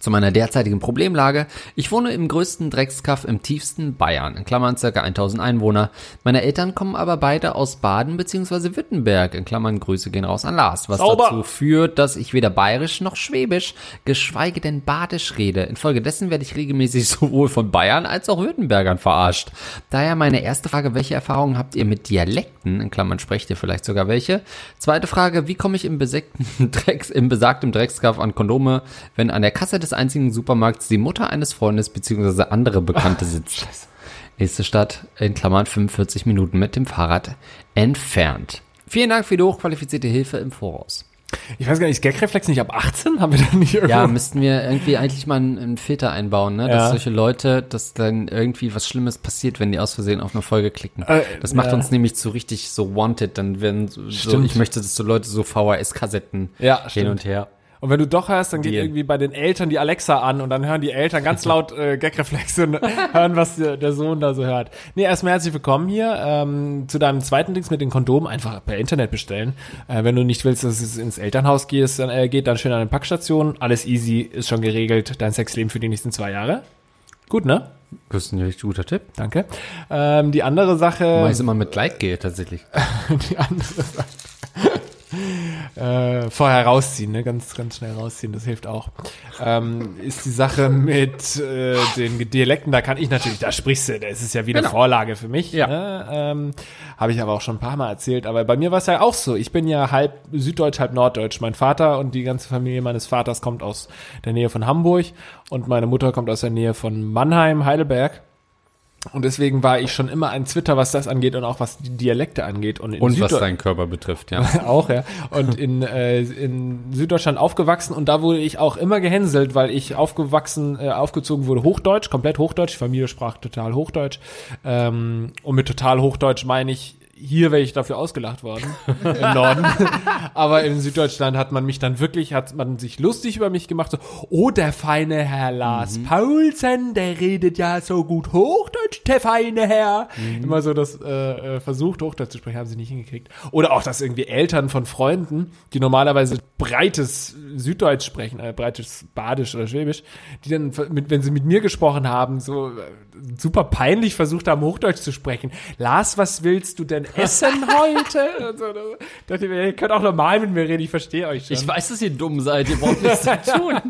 zu meiner derzeitigen Problemlage. Ich wohne im größten Dreckskaff im tiefsten Bayern, in Klammern circa 1000 Einwohner. Meine Eltern kommen aber beide aus Baden bzw. Württemberg, in Klammern Grüße gehen raus an Lars, was Sauber. dazu führt, dass ich weder bayerisch noch schwäbisch, geschweige denn badisch rede. Infolgedessen werde ich regelmäßig sowohl von Bayern als auch Württembergern verarscht. Daher meine erste Frage, welche Erfahrungen habt ihr mit Dialekten, in Klammern sprecht ihr vielleicht sogar welche? Zweite Frage, wie komme ich im, Drecks, im besagten Dreckskaff an Kondome, wenn an der Kasse des einzigen Supermarkts die Mutter eines Freundes bzw. andere Bekannte sitzt? Nächste Stadt, in Klammern 45 Minuten mit dem Fahrrad entfernt. Vielen Dank für die hochqualifizierte Hilfe im Voraus. Ich weiß gar nicht, ist Gagreflex nicht ab 18? Haben wir da nicht irgendwo? Ja, müssten wir irgendwie eigentlich mal einen, einen Filter einbauen, ne? dass Ja. solche Leute, dass dann irgendwie was Schlimmes passiert, wenn die aus Versehen auf eine Folge klicken. Äh, das macht ja. uns nämlich so richtig so wanted, dann werden so, Stimmt. ich möchte, dass so Leute so VHS-Kassetten Ja, hin und her. Und wenn du doch hörst, dann geht Deal. irgendwie bei den Eltern die Alexa an und dann hören die Eltern ganz laut äh, Gagreflexe und hören, was der, der Sohn da so hört. Nee, erstmal herzlich willkommen hier ähm, zu deinem zweiten Dings mit den Kondomen. Einfach per Internet bestellen. Äh, wenn du nicht willst, dass es ins Elternhaus gehst, dann, äh, geht, dann schön an eine Packstation. Alles easy, ist schon geregelt. Dein Sexleben für die nächsten zwei Jahre. Gut, ne? Das ist ein richtig guter Tipp. Danke. Ähm, die andere Sache. Weil es immer mit Gleitgel tatsächlich. die andere Sache. Äh, vorher rausziehen, ne? Ganz, ganz schnell rausziehen, das hilft auch. Ähm, ist die Sache mit äh, den Dialekten, da kann ich natürlich, da sprichst du, das ist ja wieder Genau. Vorlage für mich. Ja. Ne? Ähm, Habe ich aber auch schon ein paar Mal erzählt. Aber bei mir war es ja auch so. Ich bin ja halb Süddeutsch, halb Norddeutsch. Mein Vater und die ganze Familie meines Vaters kommt aus der Nähe von Hamburg und meine Mutter kommt aus der Nähe von Mannheim, Heidelberg. Und deswegen war ich schon immer ein Twitter, was das angeht und auch was die Dialekte angeht. Und, in Und was deinen Körper betrifft, ja. auch, ja. Und in, äh, in Süddeutschland aufgewachsen und da wurde ich auch immer gehänselt, weil ich aufgewachsen, äh, aufgezogen wurde Hochdeutsch, komplett Hochdeutsch. Die Familie sprach total Hochdeutsch. Ähm, und mit total Hochdeutsch meine ich, hier wäre ich dafür ausgelacht worden im Norden. Aber in Süddeutschland hat man mich dann wirklich, hat man sich lustig über mich gemacht. So, oh, der feine Herr Lars Paulsen, der redet ja so gut Hochdeutsch, der feine Herr. Immer so das äh, äh, versucht, Hochdeutsch zu sprechen, haben sie nicht hingekriegt. Oder auch, dass irgendwie Eltern von Freunden, die normalerweise breites Süddeutsch sprechen, äh, breites Badisch oder Schwäbisch, die dann, mit, wenn sie mit mir gesprochen haben, so äh, super peinlich versucht haben, Hochdeutsch zu sprechen. Lars, was willst du denn essen heute? Und so, da dachte ich mir, ihr könnt auch normal mit mir reden, ich verstehe euch schon. Ich weiß, dass ihr dumm seid, ihr braucht nichts zu tun.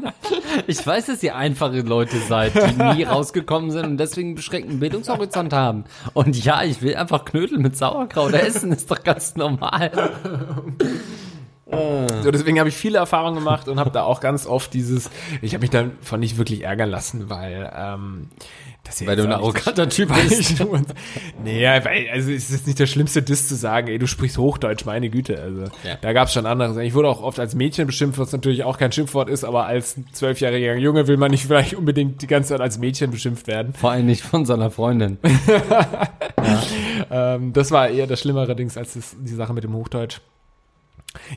Ich weiß, dass ihr einfache Leute seid, die nie rausgekommen sind und deswegen einen beschränkten Bildungshorizont haben. Und ja, ich will einfach Knödel mit Sauerkraut essen, ist doch ganz normal. So, deswegen habe ich viele Erfahrungen gemacht und habe da auch ganz oft dieses, ich habe mich davon nicht wirklich ärgern lassen, weil ähm, das ja Weil du ein arroganter Typ bist. ich uns- nee, ja, weil, also es ist nicht der schlimmste Diss zu sagen, ey, du sprichst Hochdeutsch, meine Güte. Also Ja. da gab es schon andere. Ich wurde auch oft als Mädchen beschimpft, was natürlich auch kein Schimpfwort ist, aber als zwölfjähriger Junge will man nicht vielleicht unbedingt die ganze Zeit als Mädchen beschimpft werden. Vor allem nicht von seiner Freundin. Ähm, das war eher das schlimmere Dings als das, die Sache mit dem Hochdeutsch.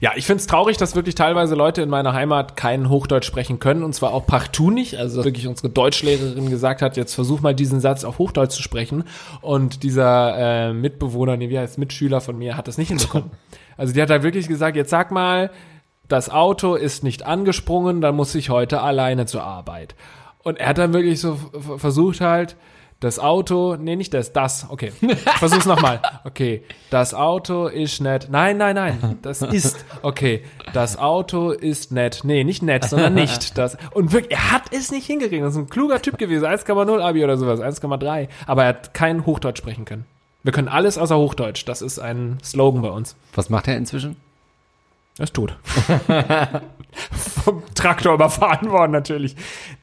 Ja, ich find's traurig, dass wirklich teilweise Leute in meiner Heimat kein Hochdeutsch sprechen können und zwar auch partout nicht. Also dass wirklich unsere Deutschlehrerin gesagt hat, jetzt versuch mal diesen Satz auf Hochdeutsch zu sprechen und dieser äh, Mitbewohner, nee, wie heißt Mitschüler von mir, hat das nicht hinbekommen. Also die hat da wirklich gesagt, jetzt sag mal, das Auto ist nicht angesprungen, dann muss ich heute alleine zur Arbeit. Und er hat dann wirklich so versucht halt, Das Auto, nee, nicht das, das, okay. Ich versuch's nochmal. Okay, das Auto ist nett. Nein, nein, nein, das ist, okay. Das Auto ist nett. Nee, nicht nett, sondern nicht. Das, und wirklich, er hat es nicht hingekriegt. Das ist ein kluger Typ gewesen. 1,0 Abi oder sowas, 1,3. Aber er hat kein Hochdeutsch sprechen können. Wir können alles außer Hochdeutsch. Das ist ein Slogan bei uns. Was macht er inzwischen? Er ist tot. Vom Traktor überfahren worden, natürlich.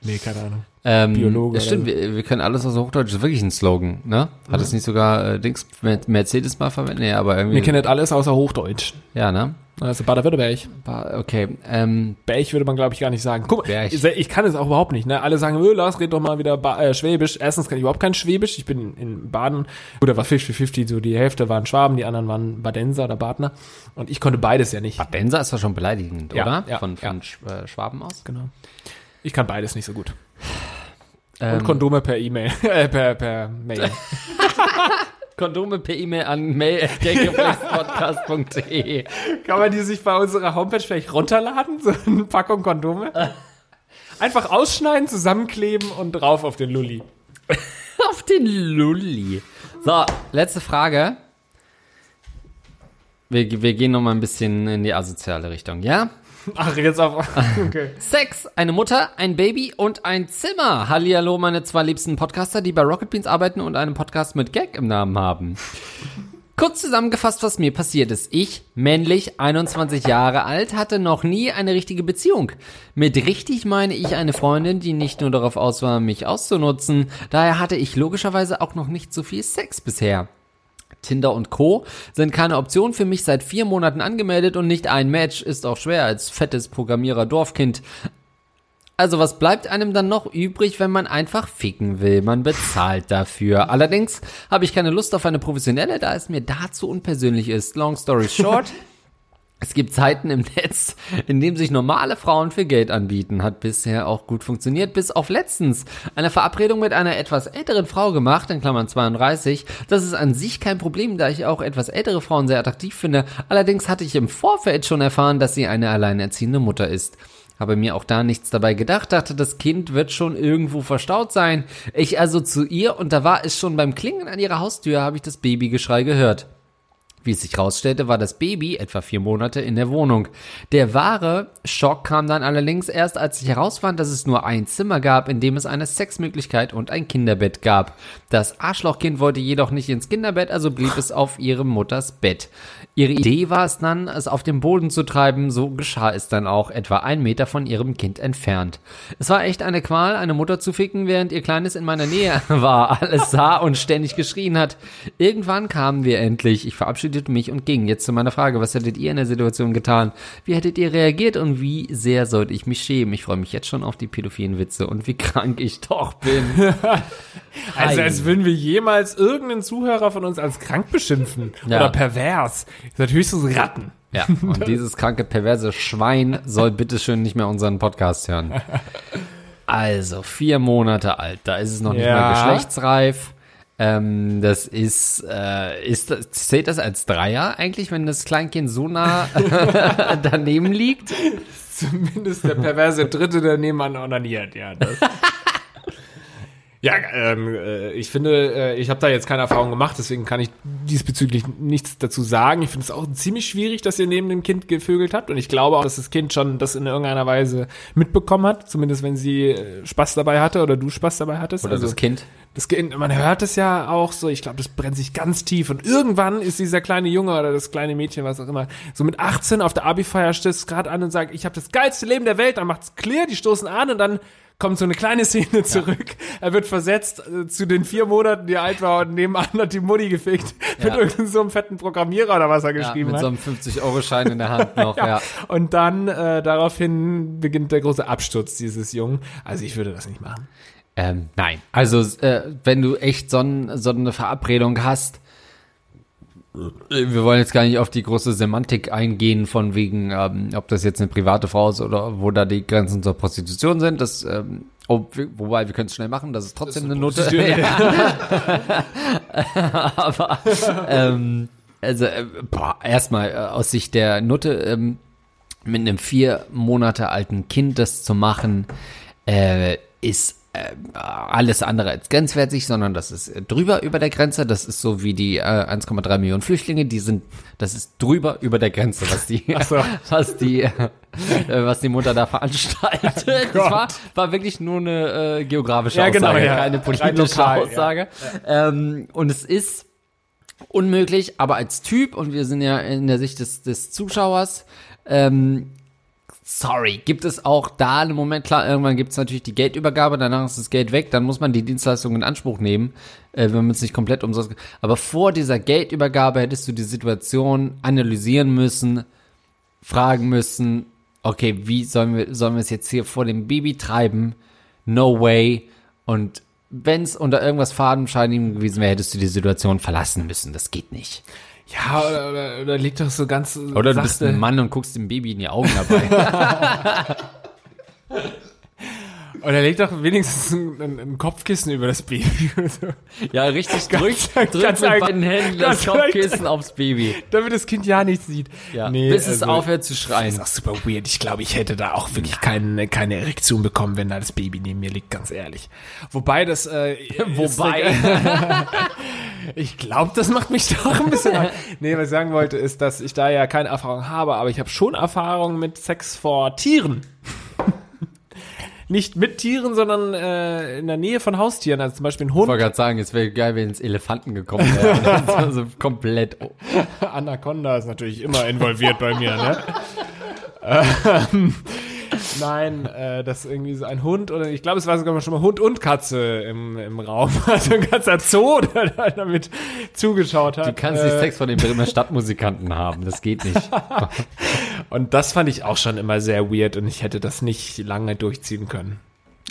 Nee, keine Ahnung. Ähm, Biologe Ja, stimmt, wir, wir können alles außer Hochdeutsch. Das ist wirklich ein Slogan, ne? Hat es nicht sogar äh, Dings Mer- Mercedes mal verwendet? Nee, aber irgendwie. Wir kennen alles außer Hochdeutsch. ja, ne? Also Baden-Württemberg. Ba- Okay. Ähm, Berg würde man, glaube ich, gar nicht sagen. Guck mal, ich, ich kann es auch überhaupt nicht. Ne? Alle sagen, "Ö, Lars, red doch mal wieder ba äh, Schwäbisch. Erstens kann ich überhaupt kein Schwäbisch. Ich bin in Baden. Oder war 50-50, so die Hälfte waren Schwaben, die anderen waren Badenser oder Badner. Und ich konnte beides ja nicht. Badenser ist doch schon beleidigend, Ja, oder? ja, von ja. von Sch äh, Schwaben aus. Genau. Ich kann beides nicht so gut. Ähm, Und Kondome per E-Mail. äh, per, per Mail. Kondome per E-Mail an mail.gagreflexpodcast.de Kann man die sich bei unserer Homepage vielleicht runterladen? So eine Packung Kondome? Einfach ausschneiden, zusammenkleben und drauf auf den Lulli. Auf den Lulli. So, letzte Frage. Wir, wir gehen noch mal ein bisschen in die asoziale Richtung, ja? Ach, jetzt auf. Okay. Sex, eine Mutter, ein Baby und ein Zimmer. Hallihallo, meine zwei liebsten Podcaster, die bei Rocket Beans arbeiten und einen Podcast mit Gag im Namen haben. Kurz zusammengefasst, was mir passiert ist. Ich, männlich, 21 Jahre alt, hatte noch nie eine richtige Beziehung. Mit richtig meine ich eine Freundin, die nicht nur darauf aus war, mich auszunutzen. Daher hatte ich logischerweise auch noch nicht so viel Sex bisher. Tinder und Co. sind keine Option für mich seit vier Monaten angemeldet und nicht ein Match ist auch schwer als fettes Programmierer-Dorfkind. Also was bleibt einem dann noch übrig, wenn man einfach ficken will? Man bezahlt dafür. Allerdings habe ich keine Lust auf eine professionelle, da es mir dazu unpersönlich ist. Long story short. Es gibt Zeiten im Netz, in dem sich normale Frauen für Geld anbieten. Hat bisher auch gut funktioniert, bis auf letztens. Eine Verabredung mit einer etwas älteren Frau gemacht, in Klammern 32. Das ist an sich kein Problem, da ich auch etwas ältere Frauen sehr attraktiv finde. Allerdings hatte ich im Vorfeld schon erfahren, dass sie eine alleinerziehende Mutter ist. Habe mir auch da nichts dabei gedacht, dachte, das Kind wird schon irgendwo verstaut sein. Ich also zu ihr und da war es schon beim Klingen an ihrer Haustür, habe ich das Babygeschrei gehört. Wie es sich rausstellte, war das Baby etwa vier Monate in der Wohnung. Der wahre Schock kam dann allerdings erst, als ich herausfand, dass es nur ein Zimmer gab, in dem es eine Sexmöglichkeit und ein Kinderbett gab. Das Arschlochkind wollte jedoch nicht ins Kinderbett, also blieb es auf ihre Mutters Bett. Ihre Idee war es dann, es auf den Boden zu treiben, so geschah es dann auch, etwa ein Meter von ihrem Kind entfernt. Es war echt eine Qual, eine Mutter zu ficken, während ihr Kleines in meiner Nähe war, alles sah und ständig geschrien hat. Irgendwann kamen wir endlich. Ich verabschiedete mich und ging. Jetzt zu meiner Frage, was hättet ihr in der Situation getan? Wie hättet ihr reagiert und wie sehr sollte ich mich schämen? Ich freue mich jetzt schon auf die pädophilen Witze und wie krank ich doch bin. Also. Als würden wir jemals irgendeinen Zuhörer von uns als krank beschimpfen. Ja. Oder pervers. Ihr seid höchstens Ratten. Ja, und dieses kranke, perverse Schwein soll bitteschön nicht mehr unseren Podcast hören. Also, vier Monate alt, da ist es noch nicht Ja. mal geschlechtsreif. Ähm, das ist, äh, ist das, zählt das als Dreier eigentlich, wenn das Kleinkind so nah daneben liegt? Zumindest der perverse Dritte, der nebenan onaniert. Ja, das. Ja, ähm, äh, ich finde, äh, ich habe da jetzt keine Erfahrung gemacht, deswegen kann ich diesbezüglich nichts dazu sagen. Ich finde es auch ziemlich schwierig, dass ihr neben dem Kind gevögelt habt und ich glaube auch, dass das Kind schon das in irgendeiner Weise mitbekommen hat, zumindest wenn sie äh, Spaß dabei hatte oder du Spaß dabei hattest. Oder das Kind? Das Kind, man hört es ja auch so, ich glaube, das brennt sich ganz tief. Und irgendwann ist dieser kleine Junge oder das kleine Mädchen, was auch immer, so mit 18 auf der Abi-Feier stößt gerade an und sagt, ich habe das geilste Leben der Welt, dann macht's clear, die stoßen an und dann kommt so eine kleine Szene zurück. Er wird versetzt äh, zu den vier Monaten, die er alt war und nebenan hat die Mutti gefickt mit Ja. irgendeinem so einem fetten Programmierer oder was er Ja, geschrieben mit hat. so einem 50-Euro-Schein in der Hand noch, ja. Und dann äh, daraufhin beginnt der große Absturz dieses Jungen. Also ich würde das nicht machen. Ähm, nein. Also, äh, wenn du echt so, ein, so eine Verabredung hast, wir wollen jetzt gar nicht auf die große Semantik eingehen, von wegen, ähm, ob das jetzt eine private Frau ist oder wo da die Grenzen zur Prostitution sind. Das, ähm, wir- wobei wir können es schnell machen, das ist trotzdem eine Note. Aber ähm, also äh, boah, erstmal äh, aus Sicht der Nutte ähm, mit einem vier Monate alten Kind das zu machen, äh, ist alles andere als grenzwertig, sondern das ist äh, drüber über der Grenze. Das ist so wie die äh, 1,3 Millionen Flüchtlinge, die sind, das ist drüber über der Grenze, was die, so. was die, äh, was die Mutter da veranstaltet. das war, war wirklich nur eine äh, geografische Ja, genau, Aussage, ja. keine politische lokal, ja. Aussage. Ähm, und es ist unmöglich, aber als Typ, und wir sind ja in der Sicht des, des Zuschauers, ähm, sorry, gibt es auch da einen Moment, klar, irgendwann gibt es natürlich die Geldübergabe, danach ist das Geld weg, dann muss man die Dienstleistung in Anspruch nehmen, äh, wenn man es nicht komplett umsonst. Aber vor dieser Geldübergabe hättest du die Situation analysieren müssen, fragen müssen, okay, wie sollen wir, sollen wir es jetzt hier vor dem Baby treiben? No way. Und wenn es unter irgendwas Fadenscheinigen gewesen wäre, hättest du die Situation verlassen müssen. Das geht nicht. Ja, oder, oder, oder liegt doch so ganz. Oder du bist ein Mann und guckst dem Baby in die Augen dabei. Oder leg doch wenigstens ein, ein, Kopfkissen über das Baby. so. ja, richtig. Drück, drück ganz mit beiden Händen das ganz Kopfkissen aufs Baby. Damit das Kind ja nichts sieht. Ja, Nee, bis es also- aufhört zu Das schreien. ist auch super weird. Ich glaube, ich hätte da auch wirklich keine, keine Erektion bekommen, wenn da das Baby neben mir liegt, ganz ehrlich. Wobei das, äh, Wobei. Ich glaube, das macht mich doch ein bisschen. an- nee, was ich sagen wollte, ist, dass ich da ja keine Erfahrung habe, aber ich habe schon Erfahrung mit Sex vor Tieren. Nicht mit Tieren, sondern äh, in der Nähe von Haustieren, also zum Beispiel ein Ich Hund. wollte gerade sagen, es wäre geil, wenn es Elefanten gekommen wäre. Das war so komplett. Anaconda ist natürlich immer involviert bei mir, ne? nein, äh, das ist irgendwie so ein Hund oder ich glaube, es war sogar schon mal Hund und Katze im, im Raum. Also ein ganzer Zoo, der da damit zugeschaut hat. Du kannst nicht Äh, Sex von den Bremer Stadtmusikanten haben. Das geht nicht. Und das fand ich auch schon immer sehr weird und ich hätte das nicht lange durchziehen können.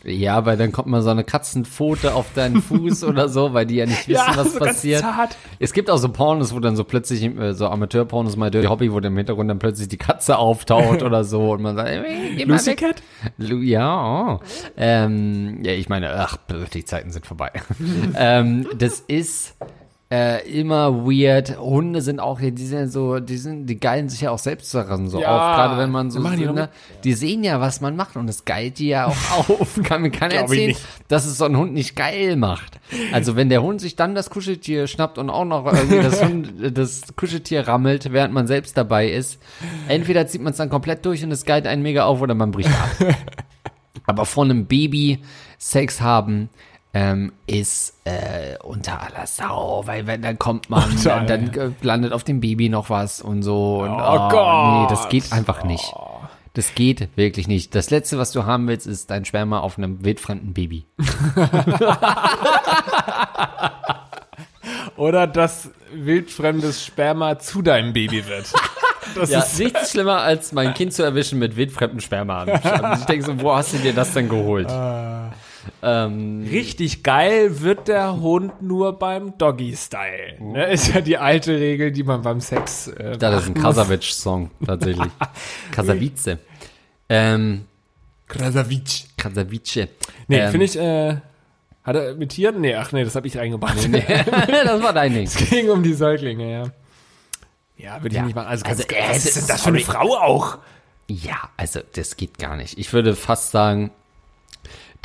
Ja, weil dann kommt mal so eine Katzenpfote auf deinen Fuß oder so, weil die ja nicht wissen, was so passiert. Es gibt auch so Pornos, wo dann so plötzlich, äh, so Amateur-Pornos, mal Dirty Hobby, wo dann im Hintergrund dann plötzlich die Katze auftaucht oder so und man sagt, ey, geh mal Lucy weg. Cat? Lu ja, oh. ähm, ja, ich meine, ach, die Zeiten sind vorbei. ähm, das ist äh, immer weird. Hunde sind auch, hier, die sind so, die sind, die geilen sich ja auch selbst daran so Ja, auf, gerade wenn man so, die so noch ne, die sehen ja, was man macht und das geilt die ja auch auf. Kann mir keiner erzählen, dass es so ein Hund nicht geil macht. Also wenn der Hund sich dann das Kuscheltier schnappt und auch noch irgendwie das, Hund, das Kuscheltier rammelt, während man selbst dabei ist, entweder zieht man es dann komplett durch und es geilt einen mega auf oder man bricht ab. Aber von einem Baby Sex haben ähm, ist äh, unter aller Sau, weil wenn dann kommt man, Unter dann, dann äh, landet auf dem Baby noch was und so. Und, Oh Gott. Nee, das geht einfach nicht. Das geht wirklich nicht. Das letzte, was du haben willst, ist dein Sperma auf einem wildfremden Baby. Oder dass wildfremdes Sperma zu deinem Baby wird. Das Ja, ist nichts schlimmer, als mein Kind zu erwischen mit wildfremdem Sperma. Ich denke so, wo hast du dir das denn geholt? Ähm, Richtig geil wird der Hund nur beim Doggy-Style. Ne? Ist ja die alte Regel, die man beim Sex. Äh, das ist ein. Krasavic-Song, tatsächlich. Krasavice. Ähm, Krasavic. Krasavice. Nee, ähm, finde ich, äh, hat er mit Tieren? Nee, ach nee, das habe ich eingebracht. das war dein Ding. Es ging um die Säuglinge, ja. Ja, würde ich Ja. nicht machen. Also, Also, ganz, äh, denn das- das für eine. Frau auch? Ja, also das geht gar nicht. Ich würde fast sagen,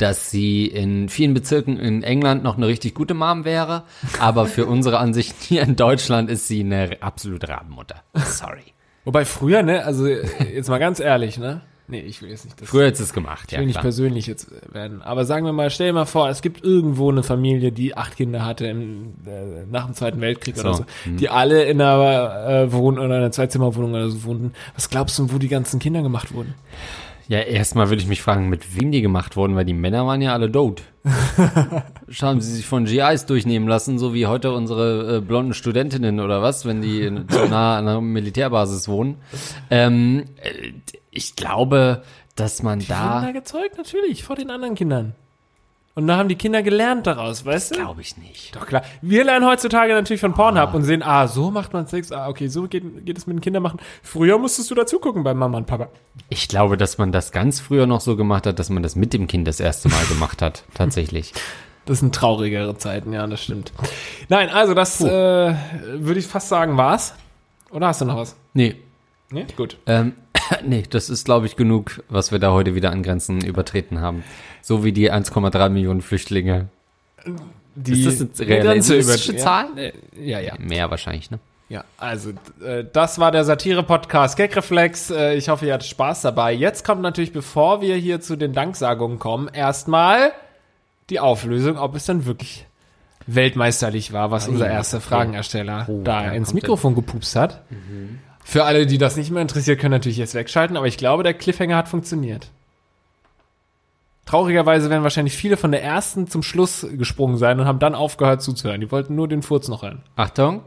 dass sie in vielen Bezirken in England noch eine richtig gute Mom wäre, aber für unsere Ansicht hier in Deutschland ist sie eine absolute Rabenmutter. Sorry. Wobei früher, ne, also jetzt mal ganz ehrlich, ne? Nee, ich will jetzt nicht das. Früher hättest du es gemacht, Ich ja. will nicht Klar. persönlich jetzt werden. Aber sagen wir mal, stell dir mal vor, es gibt irgendwo eine Familie, die acht Kinder hatte im, äh, nach dem Zweiten Weltkrieg oder So, so, die alle in einer äh, Wohn oder einer Zweizimmerwohnung oder so wohnten. Was glaubst du, wo die ganzen Kinder gemacht wurden? Ja, erstmal würde ich mich fragen, mit wem die gemacht wurden, weil die Männer waren ja alle tot. Haben sie sich von GIs durchnehmen lassen, so wie heute unsere äh, blonden Studentinnen oder was, wenn die in- zu nah an einer Militärbasis wohnen. Ähm, äh, ich glaube, dass man Die da da, gezeugt, natürlich, vor den anderen Kindern. Und da haben die Kinder gelernt daraus, weißt du? glaube ich nicht. Doch klar. Wir lernen heutzutage natürlich von Pornhub und sehen, ah, so macht man Sex, ah, okay, so geht, geht es mit den Kindern machen. Früher musstest du dazu gucken bei Mama und Papa. Ich glaube, dass man das ganz früher noch so gemacht hat, dass man das mit dem Kind das erste Mal gemacht hat, tatsächlich. Das sind traurigere Zeiten, ja, das stimmt. Nein, also das äh, würde ich fast sagen, war's. Oder hast du noch was? Nee, Ne? Gut. Ähm, nee, das ist, glaube ich, genug, was wir da heute wieder an Grenzen übertreten haben. So wie die 1,3 Millionen Flüchtlinge. Die ist das eine realistische Zahl? Ja, ja, ja. Mehr wahrscheinlich, ne? Ja, also äh, das war der Satire-Podcast Gagreflex. Äh, ich hoffe, ihr hattet Spaß dabei. Jetzt kommt natürlich, bevor wir hier zu den Danksagungen kommen, erstmal die Auflösung, ob es dann wirklich weltmeisterlich war, was unser erster Fragenersteller Oh, da ins Mikrofon gepupst hat. Für alle, die das nicht mehr interessiert, können natürlich jetzt wegschalten, aber ich glaube, der Cliffhanger hat funktioniert. Traurigerweise werden wahrscheinlich viele von der ersten zum Schluss gesprungen sein und haben dann aufgehört zuzuhören. Die wollten nur den Furz noch hören. Achtung.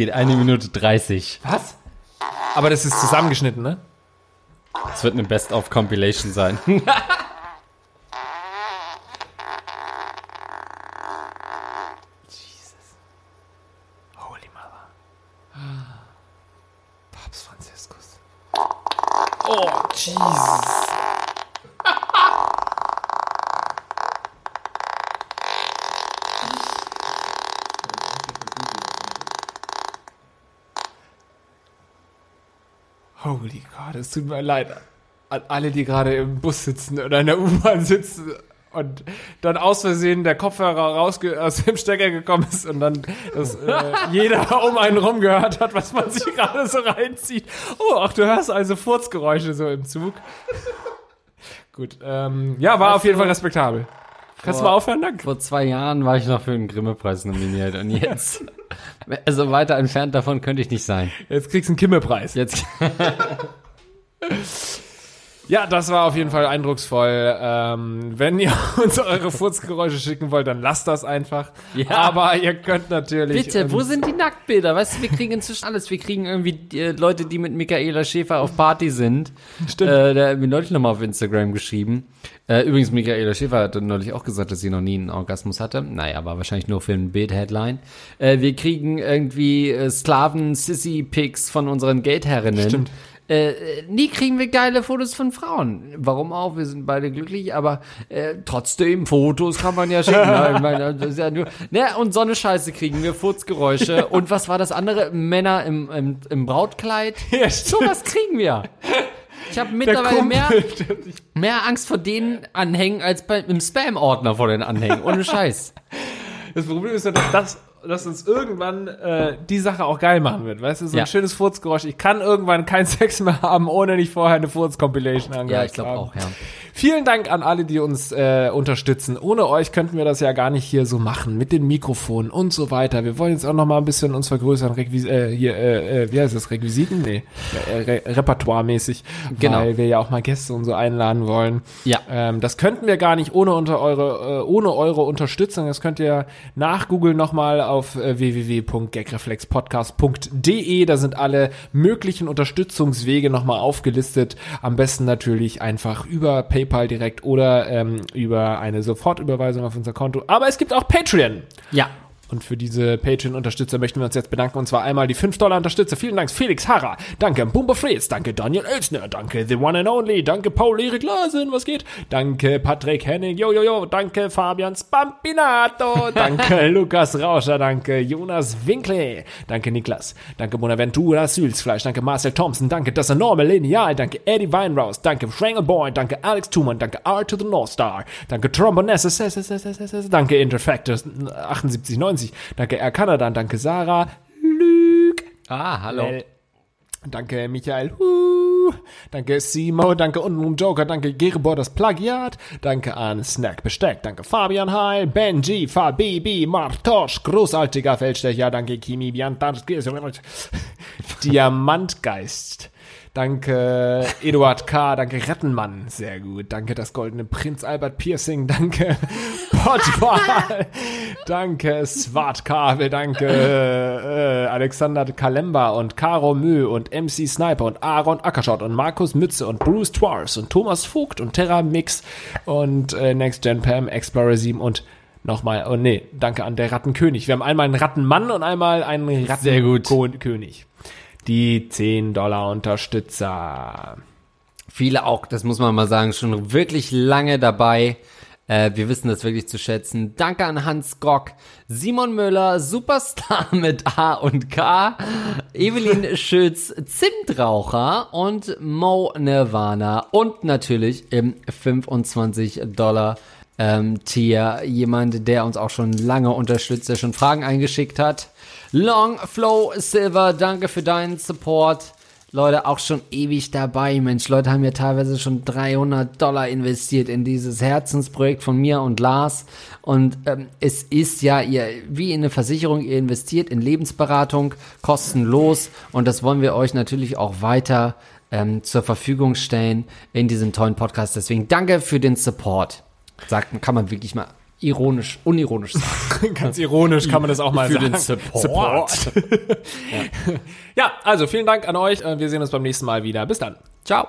Geht eine Minute 30. Was? Aber das ist zusammengeschnitten, ne? Es wird eine Best-of-Compilation sein. Holy Mother. Papst Franziskus. Oh, Jesus. Holy God, es tut mir leid an alle, die gerade im Bus sitzen oder in der U-Bahn sitzen und dann aus Versehen der Kopfhörer rausge aus dem Stecker gekommen ist und dann das, äh, jeder um einen rum gehört hat, was man sich gerade so reinzieht. Oh, ach, du hörst also Furzgeräusche so im Zug. Gut, ähm, ja, war auf jeden Fall respektabel. Kannst du mal aufhören? Danke. Vor zwei Jahren war ich noch für den Grimme-Preis nominiert und jetzt, also weiter entfernt davon könnte ich nicht sein. Jetzt kriegst du einen Kimmelpreis. Jetzt, Ja, das war auf jeden Fall eindrucksvoll. Ähm, wenn ihr uns eure Furzgeräusche schicken wollt, dann lasst das einfach. Ja. Aber ihr könnt natürlich. bitte, wo uns- sind die Nacktbilder? Weißt du, wir kriegen inzwischen alles. Wir kriegen irgendwie äh, Leute, die mit Michaela Schäfer auf Party sind. Stimmt. Äh, der hat mir neulich nochmal auf Instagram geschrieben. Äh, übrigens, Michaela Schäfer hat neulich auch gesagt, dass sie noch nie einen Orgasmus hatte. Naja, war wahrscheinlich nur für ein Bild-Headline. Äh, wir kriegen irgendwie äh, Sklaven-Sissy-Pics von unseren Geldherrinnen. Stimmt. Äh, nie kriegen wir geile Fotos von Frauen. Warum auch? Wir sind beide glücklich, aber äh, trotzdem, Fotos kann man ja schicken. ich meine, das ist ja nur, ne, und so eine Scheiße kriegen wir, Furzgeräusche. Und was war das andere? Männer im, im, im Brautkleid. Ja, stimmt. Sowas kriegen wir. Ich habe mittlerweile mehr, mehr Angst vor denen Anhängen als bei, im Spam-Ordner vor den Anhängen. Ohne Scheiß. Das Problem ist ja, dass das dass uns irgendwann äh, die Sache auch geil machen wird. Weißt du, so ein Ja. schönes Furzgeräusch. Ich kann irgendwann keinen Sex mehr haben, ohne nicht vorher eine Furz-Compilation angehört Ja, ich glaube haben. auch, ja. Vielen Dank an alle, die uns äh, unterstützen. Ohne euch könnten wir das ja gar nicht hier so machen mit den Mikrofonen und so weiter. Wir wollen jetzt auch noch mal ein bisschen uns vergrößern, Requis äh, hier, äh, äh, wie heißt das, Requisiten? Nee, äh, Re Repertoire-mäßig, Genau. weil wir ja auch mal Gäste und so einladen wollen. Ja. Ähm, das könnten wir gar nicht ohne unter eure, äh, ohne eure Unterstützung. Das könnt ihr nachgoogeln nochmal auf äh, www.gagreflexpodcast.de. Da sind alle möglichen Unterstützungswege nochmal aufgelistet. Am besten natürlich einfach über PayPal direkt oder ähm, über eine Sofortüberweisung auf unser Konto. Aber es gibt auch Patreon. Ja. Und für diese Patreon-Unterstützer möchten wir uns jetzt bedanken. Und zwar einmal die 5-Dollar-Unterstützer. Vielen Dank, Felix Harrer. Danke, Bumba Fritz. Danke, Daniel Elsner. Danke, The One and Only. Danke, Paul Erik Larsen. Was geht? Danke, Patrick Henning. Jo, jo, jo. Danke, Fabian Spampinato. Danke, Lukas Rauscher. Danke, Jonas Winkle. Danke, Niklas. Danke, Bonaventura Sülzfleisch. Danke, Marcel Thompson. Danke, das enorme Lineal. Danke, Eddie Weinraus. Danke, Boy. Danke, Alex Thumann. Danke, R to the North Star. Danke, Trombonesse. Danke, Interfactor 7890. Danke, Air Canada. Danke, Sarah. Lüg. Ah, hallo. Well. Danke, Michael. Huh. Danke, Simo. Danke, Untenrum Joker. Danke, Gerebor, das Plagiat. Danke an Snack Besteck. Danke, Fabian Heil. Benji, Fabibi, Martosch. Großartiger Feldstecher. Danke, Kimi Biantas. Diamantgeist. Danke, Eduard K. Danke, Rettenmann. Sehr gut. Danke, das goldene Prinz Albert Piercing. Danke, Wortwahl. danke, Swartkabel, danke, äh, Alexander Kalemba und Caro Mö und MC Sniper und Aaron Ackerschott und Markus Mütze und Bruce Twars und Thomas Vogt und Terra Mix und äh, Next Gen Pam, Explorer 7 und nochmal, oh nee, danke an der Rattenkönig. Wir haben einmal einen Rattenmann und einmal einen Rattenkönig. Die 10 Dollar Unterstützer. Viele auch, das muss man mal sagen, schon wirklich lange dabei. Äh, wir wissen das wirklich zu schätzen. Danke an Hans Gock, Simon Müller, Superstar mit A und K, Evelyn Schütz, Zimtraucher und Mo Nirvana und natürlich im 25 Dollar ähm, Tier jemand, der uns auch schon lange unterstützt, der schon Fragen eingeschickt hat. Long Flow Silver, danke für deinen Support. Leute auch schon ewig dabei. Mensch, Leute haben ja teilweise schon 300 Dollar investiert in dieses Herzensprojekt von mir und Lars. Und ähm, es ist ja ihr, wie in eine Versicherung, ihr investiert in Lebensberatung kostenlos. Und das wollen wir euch natürlich auch weiter ähm, zur Verfügung stellen in diesem tollen Podcast. Deswegen danke für den Support. Sagt, kann man wirklich mal ironisch, unironisch sagen. Ganz ironisch kann man das auch mal Für sagen. den Support. Support. ja. also vielen Dank an euch. Äh, Wir sehen uns beim nächsten Mal wieder. Bis dann. Ciao.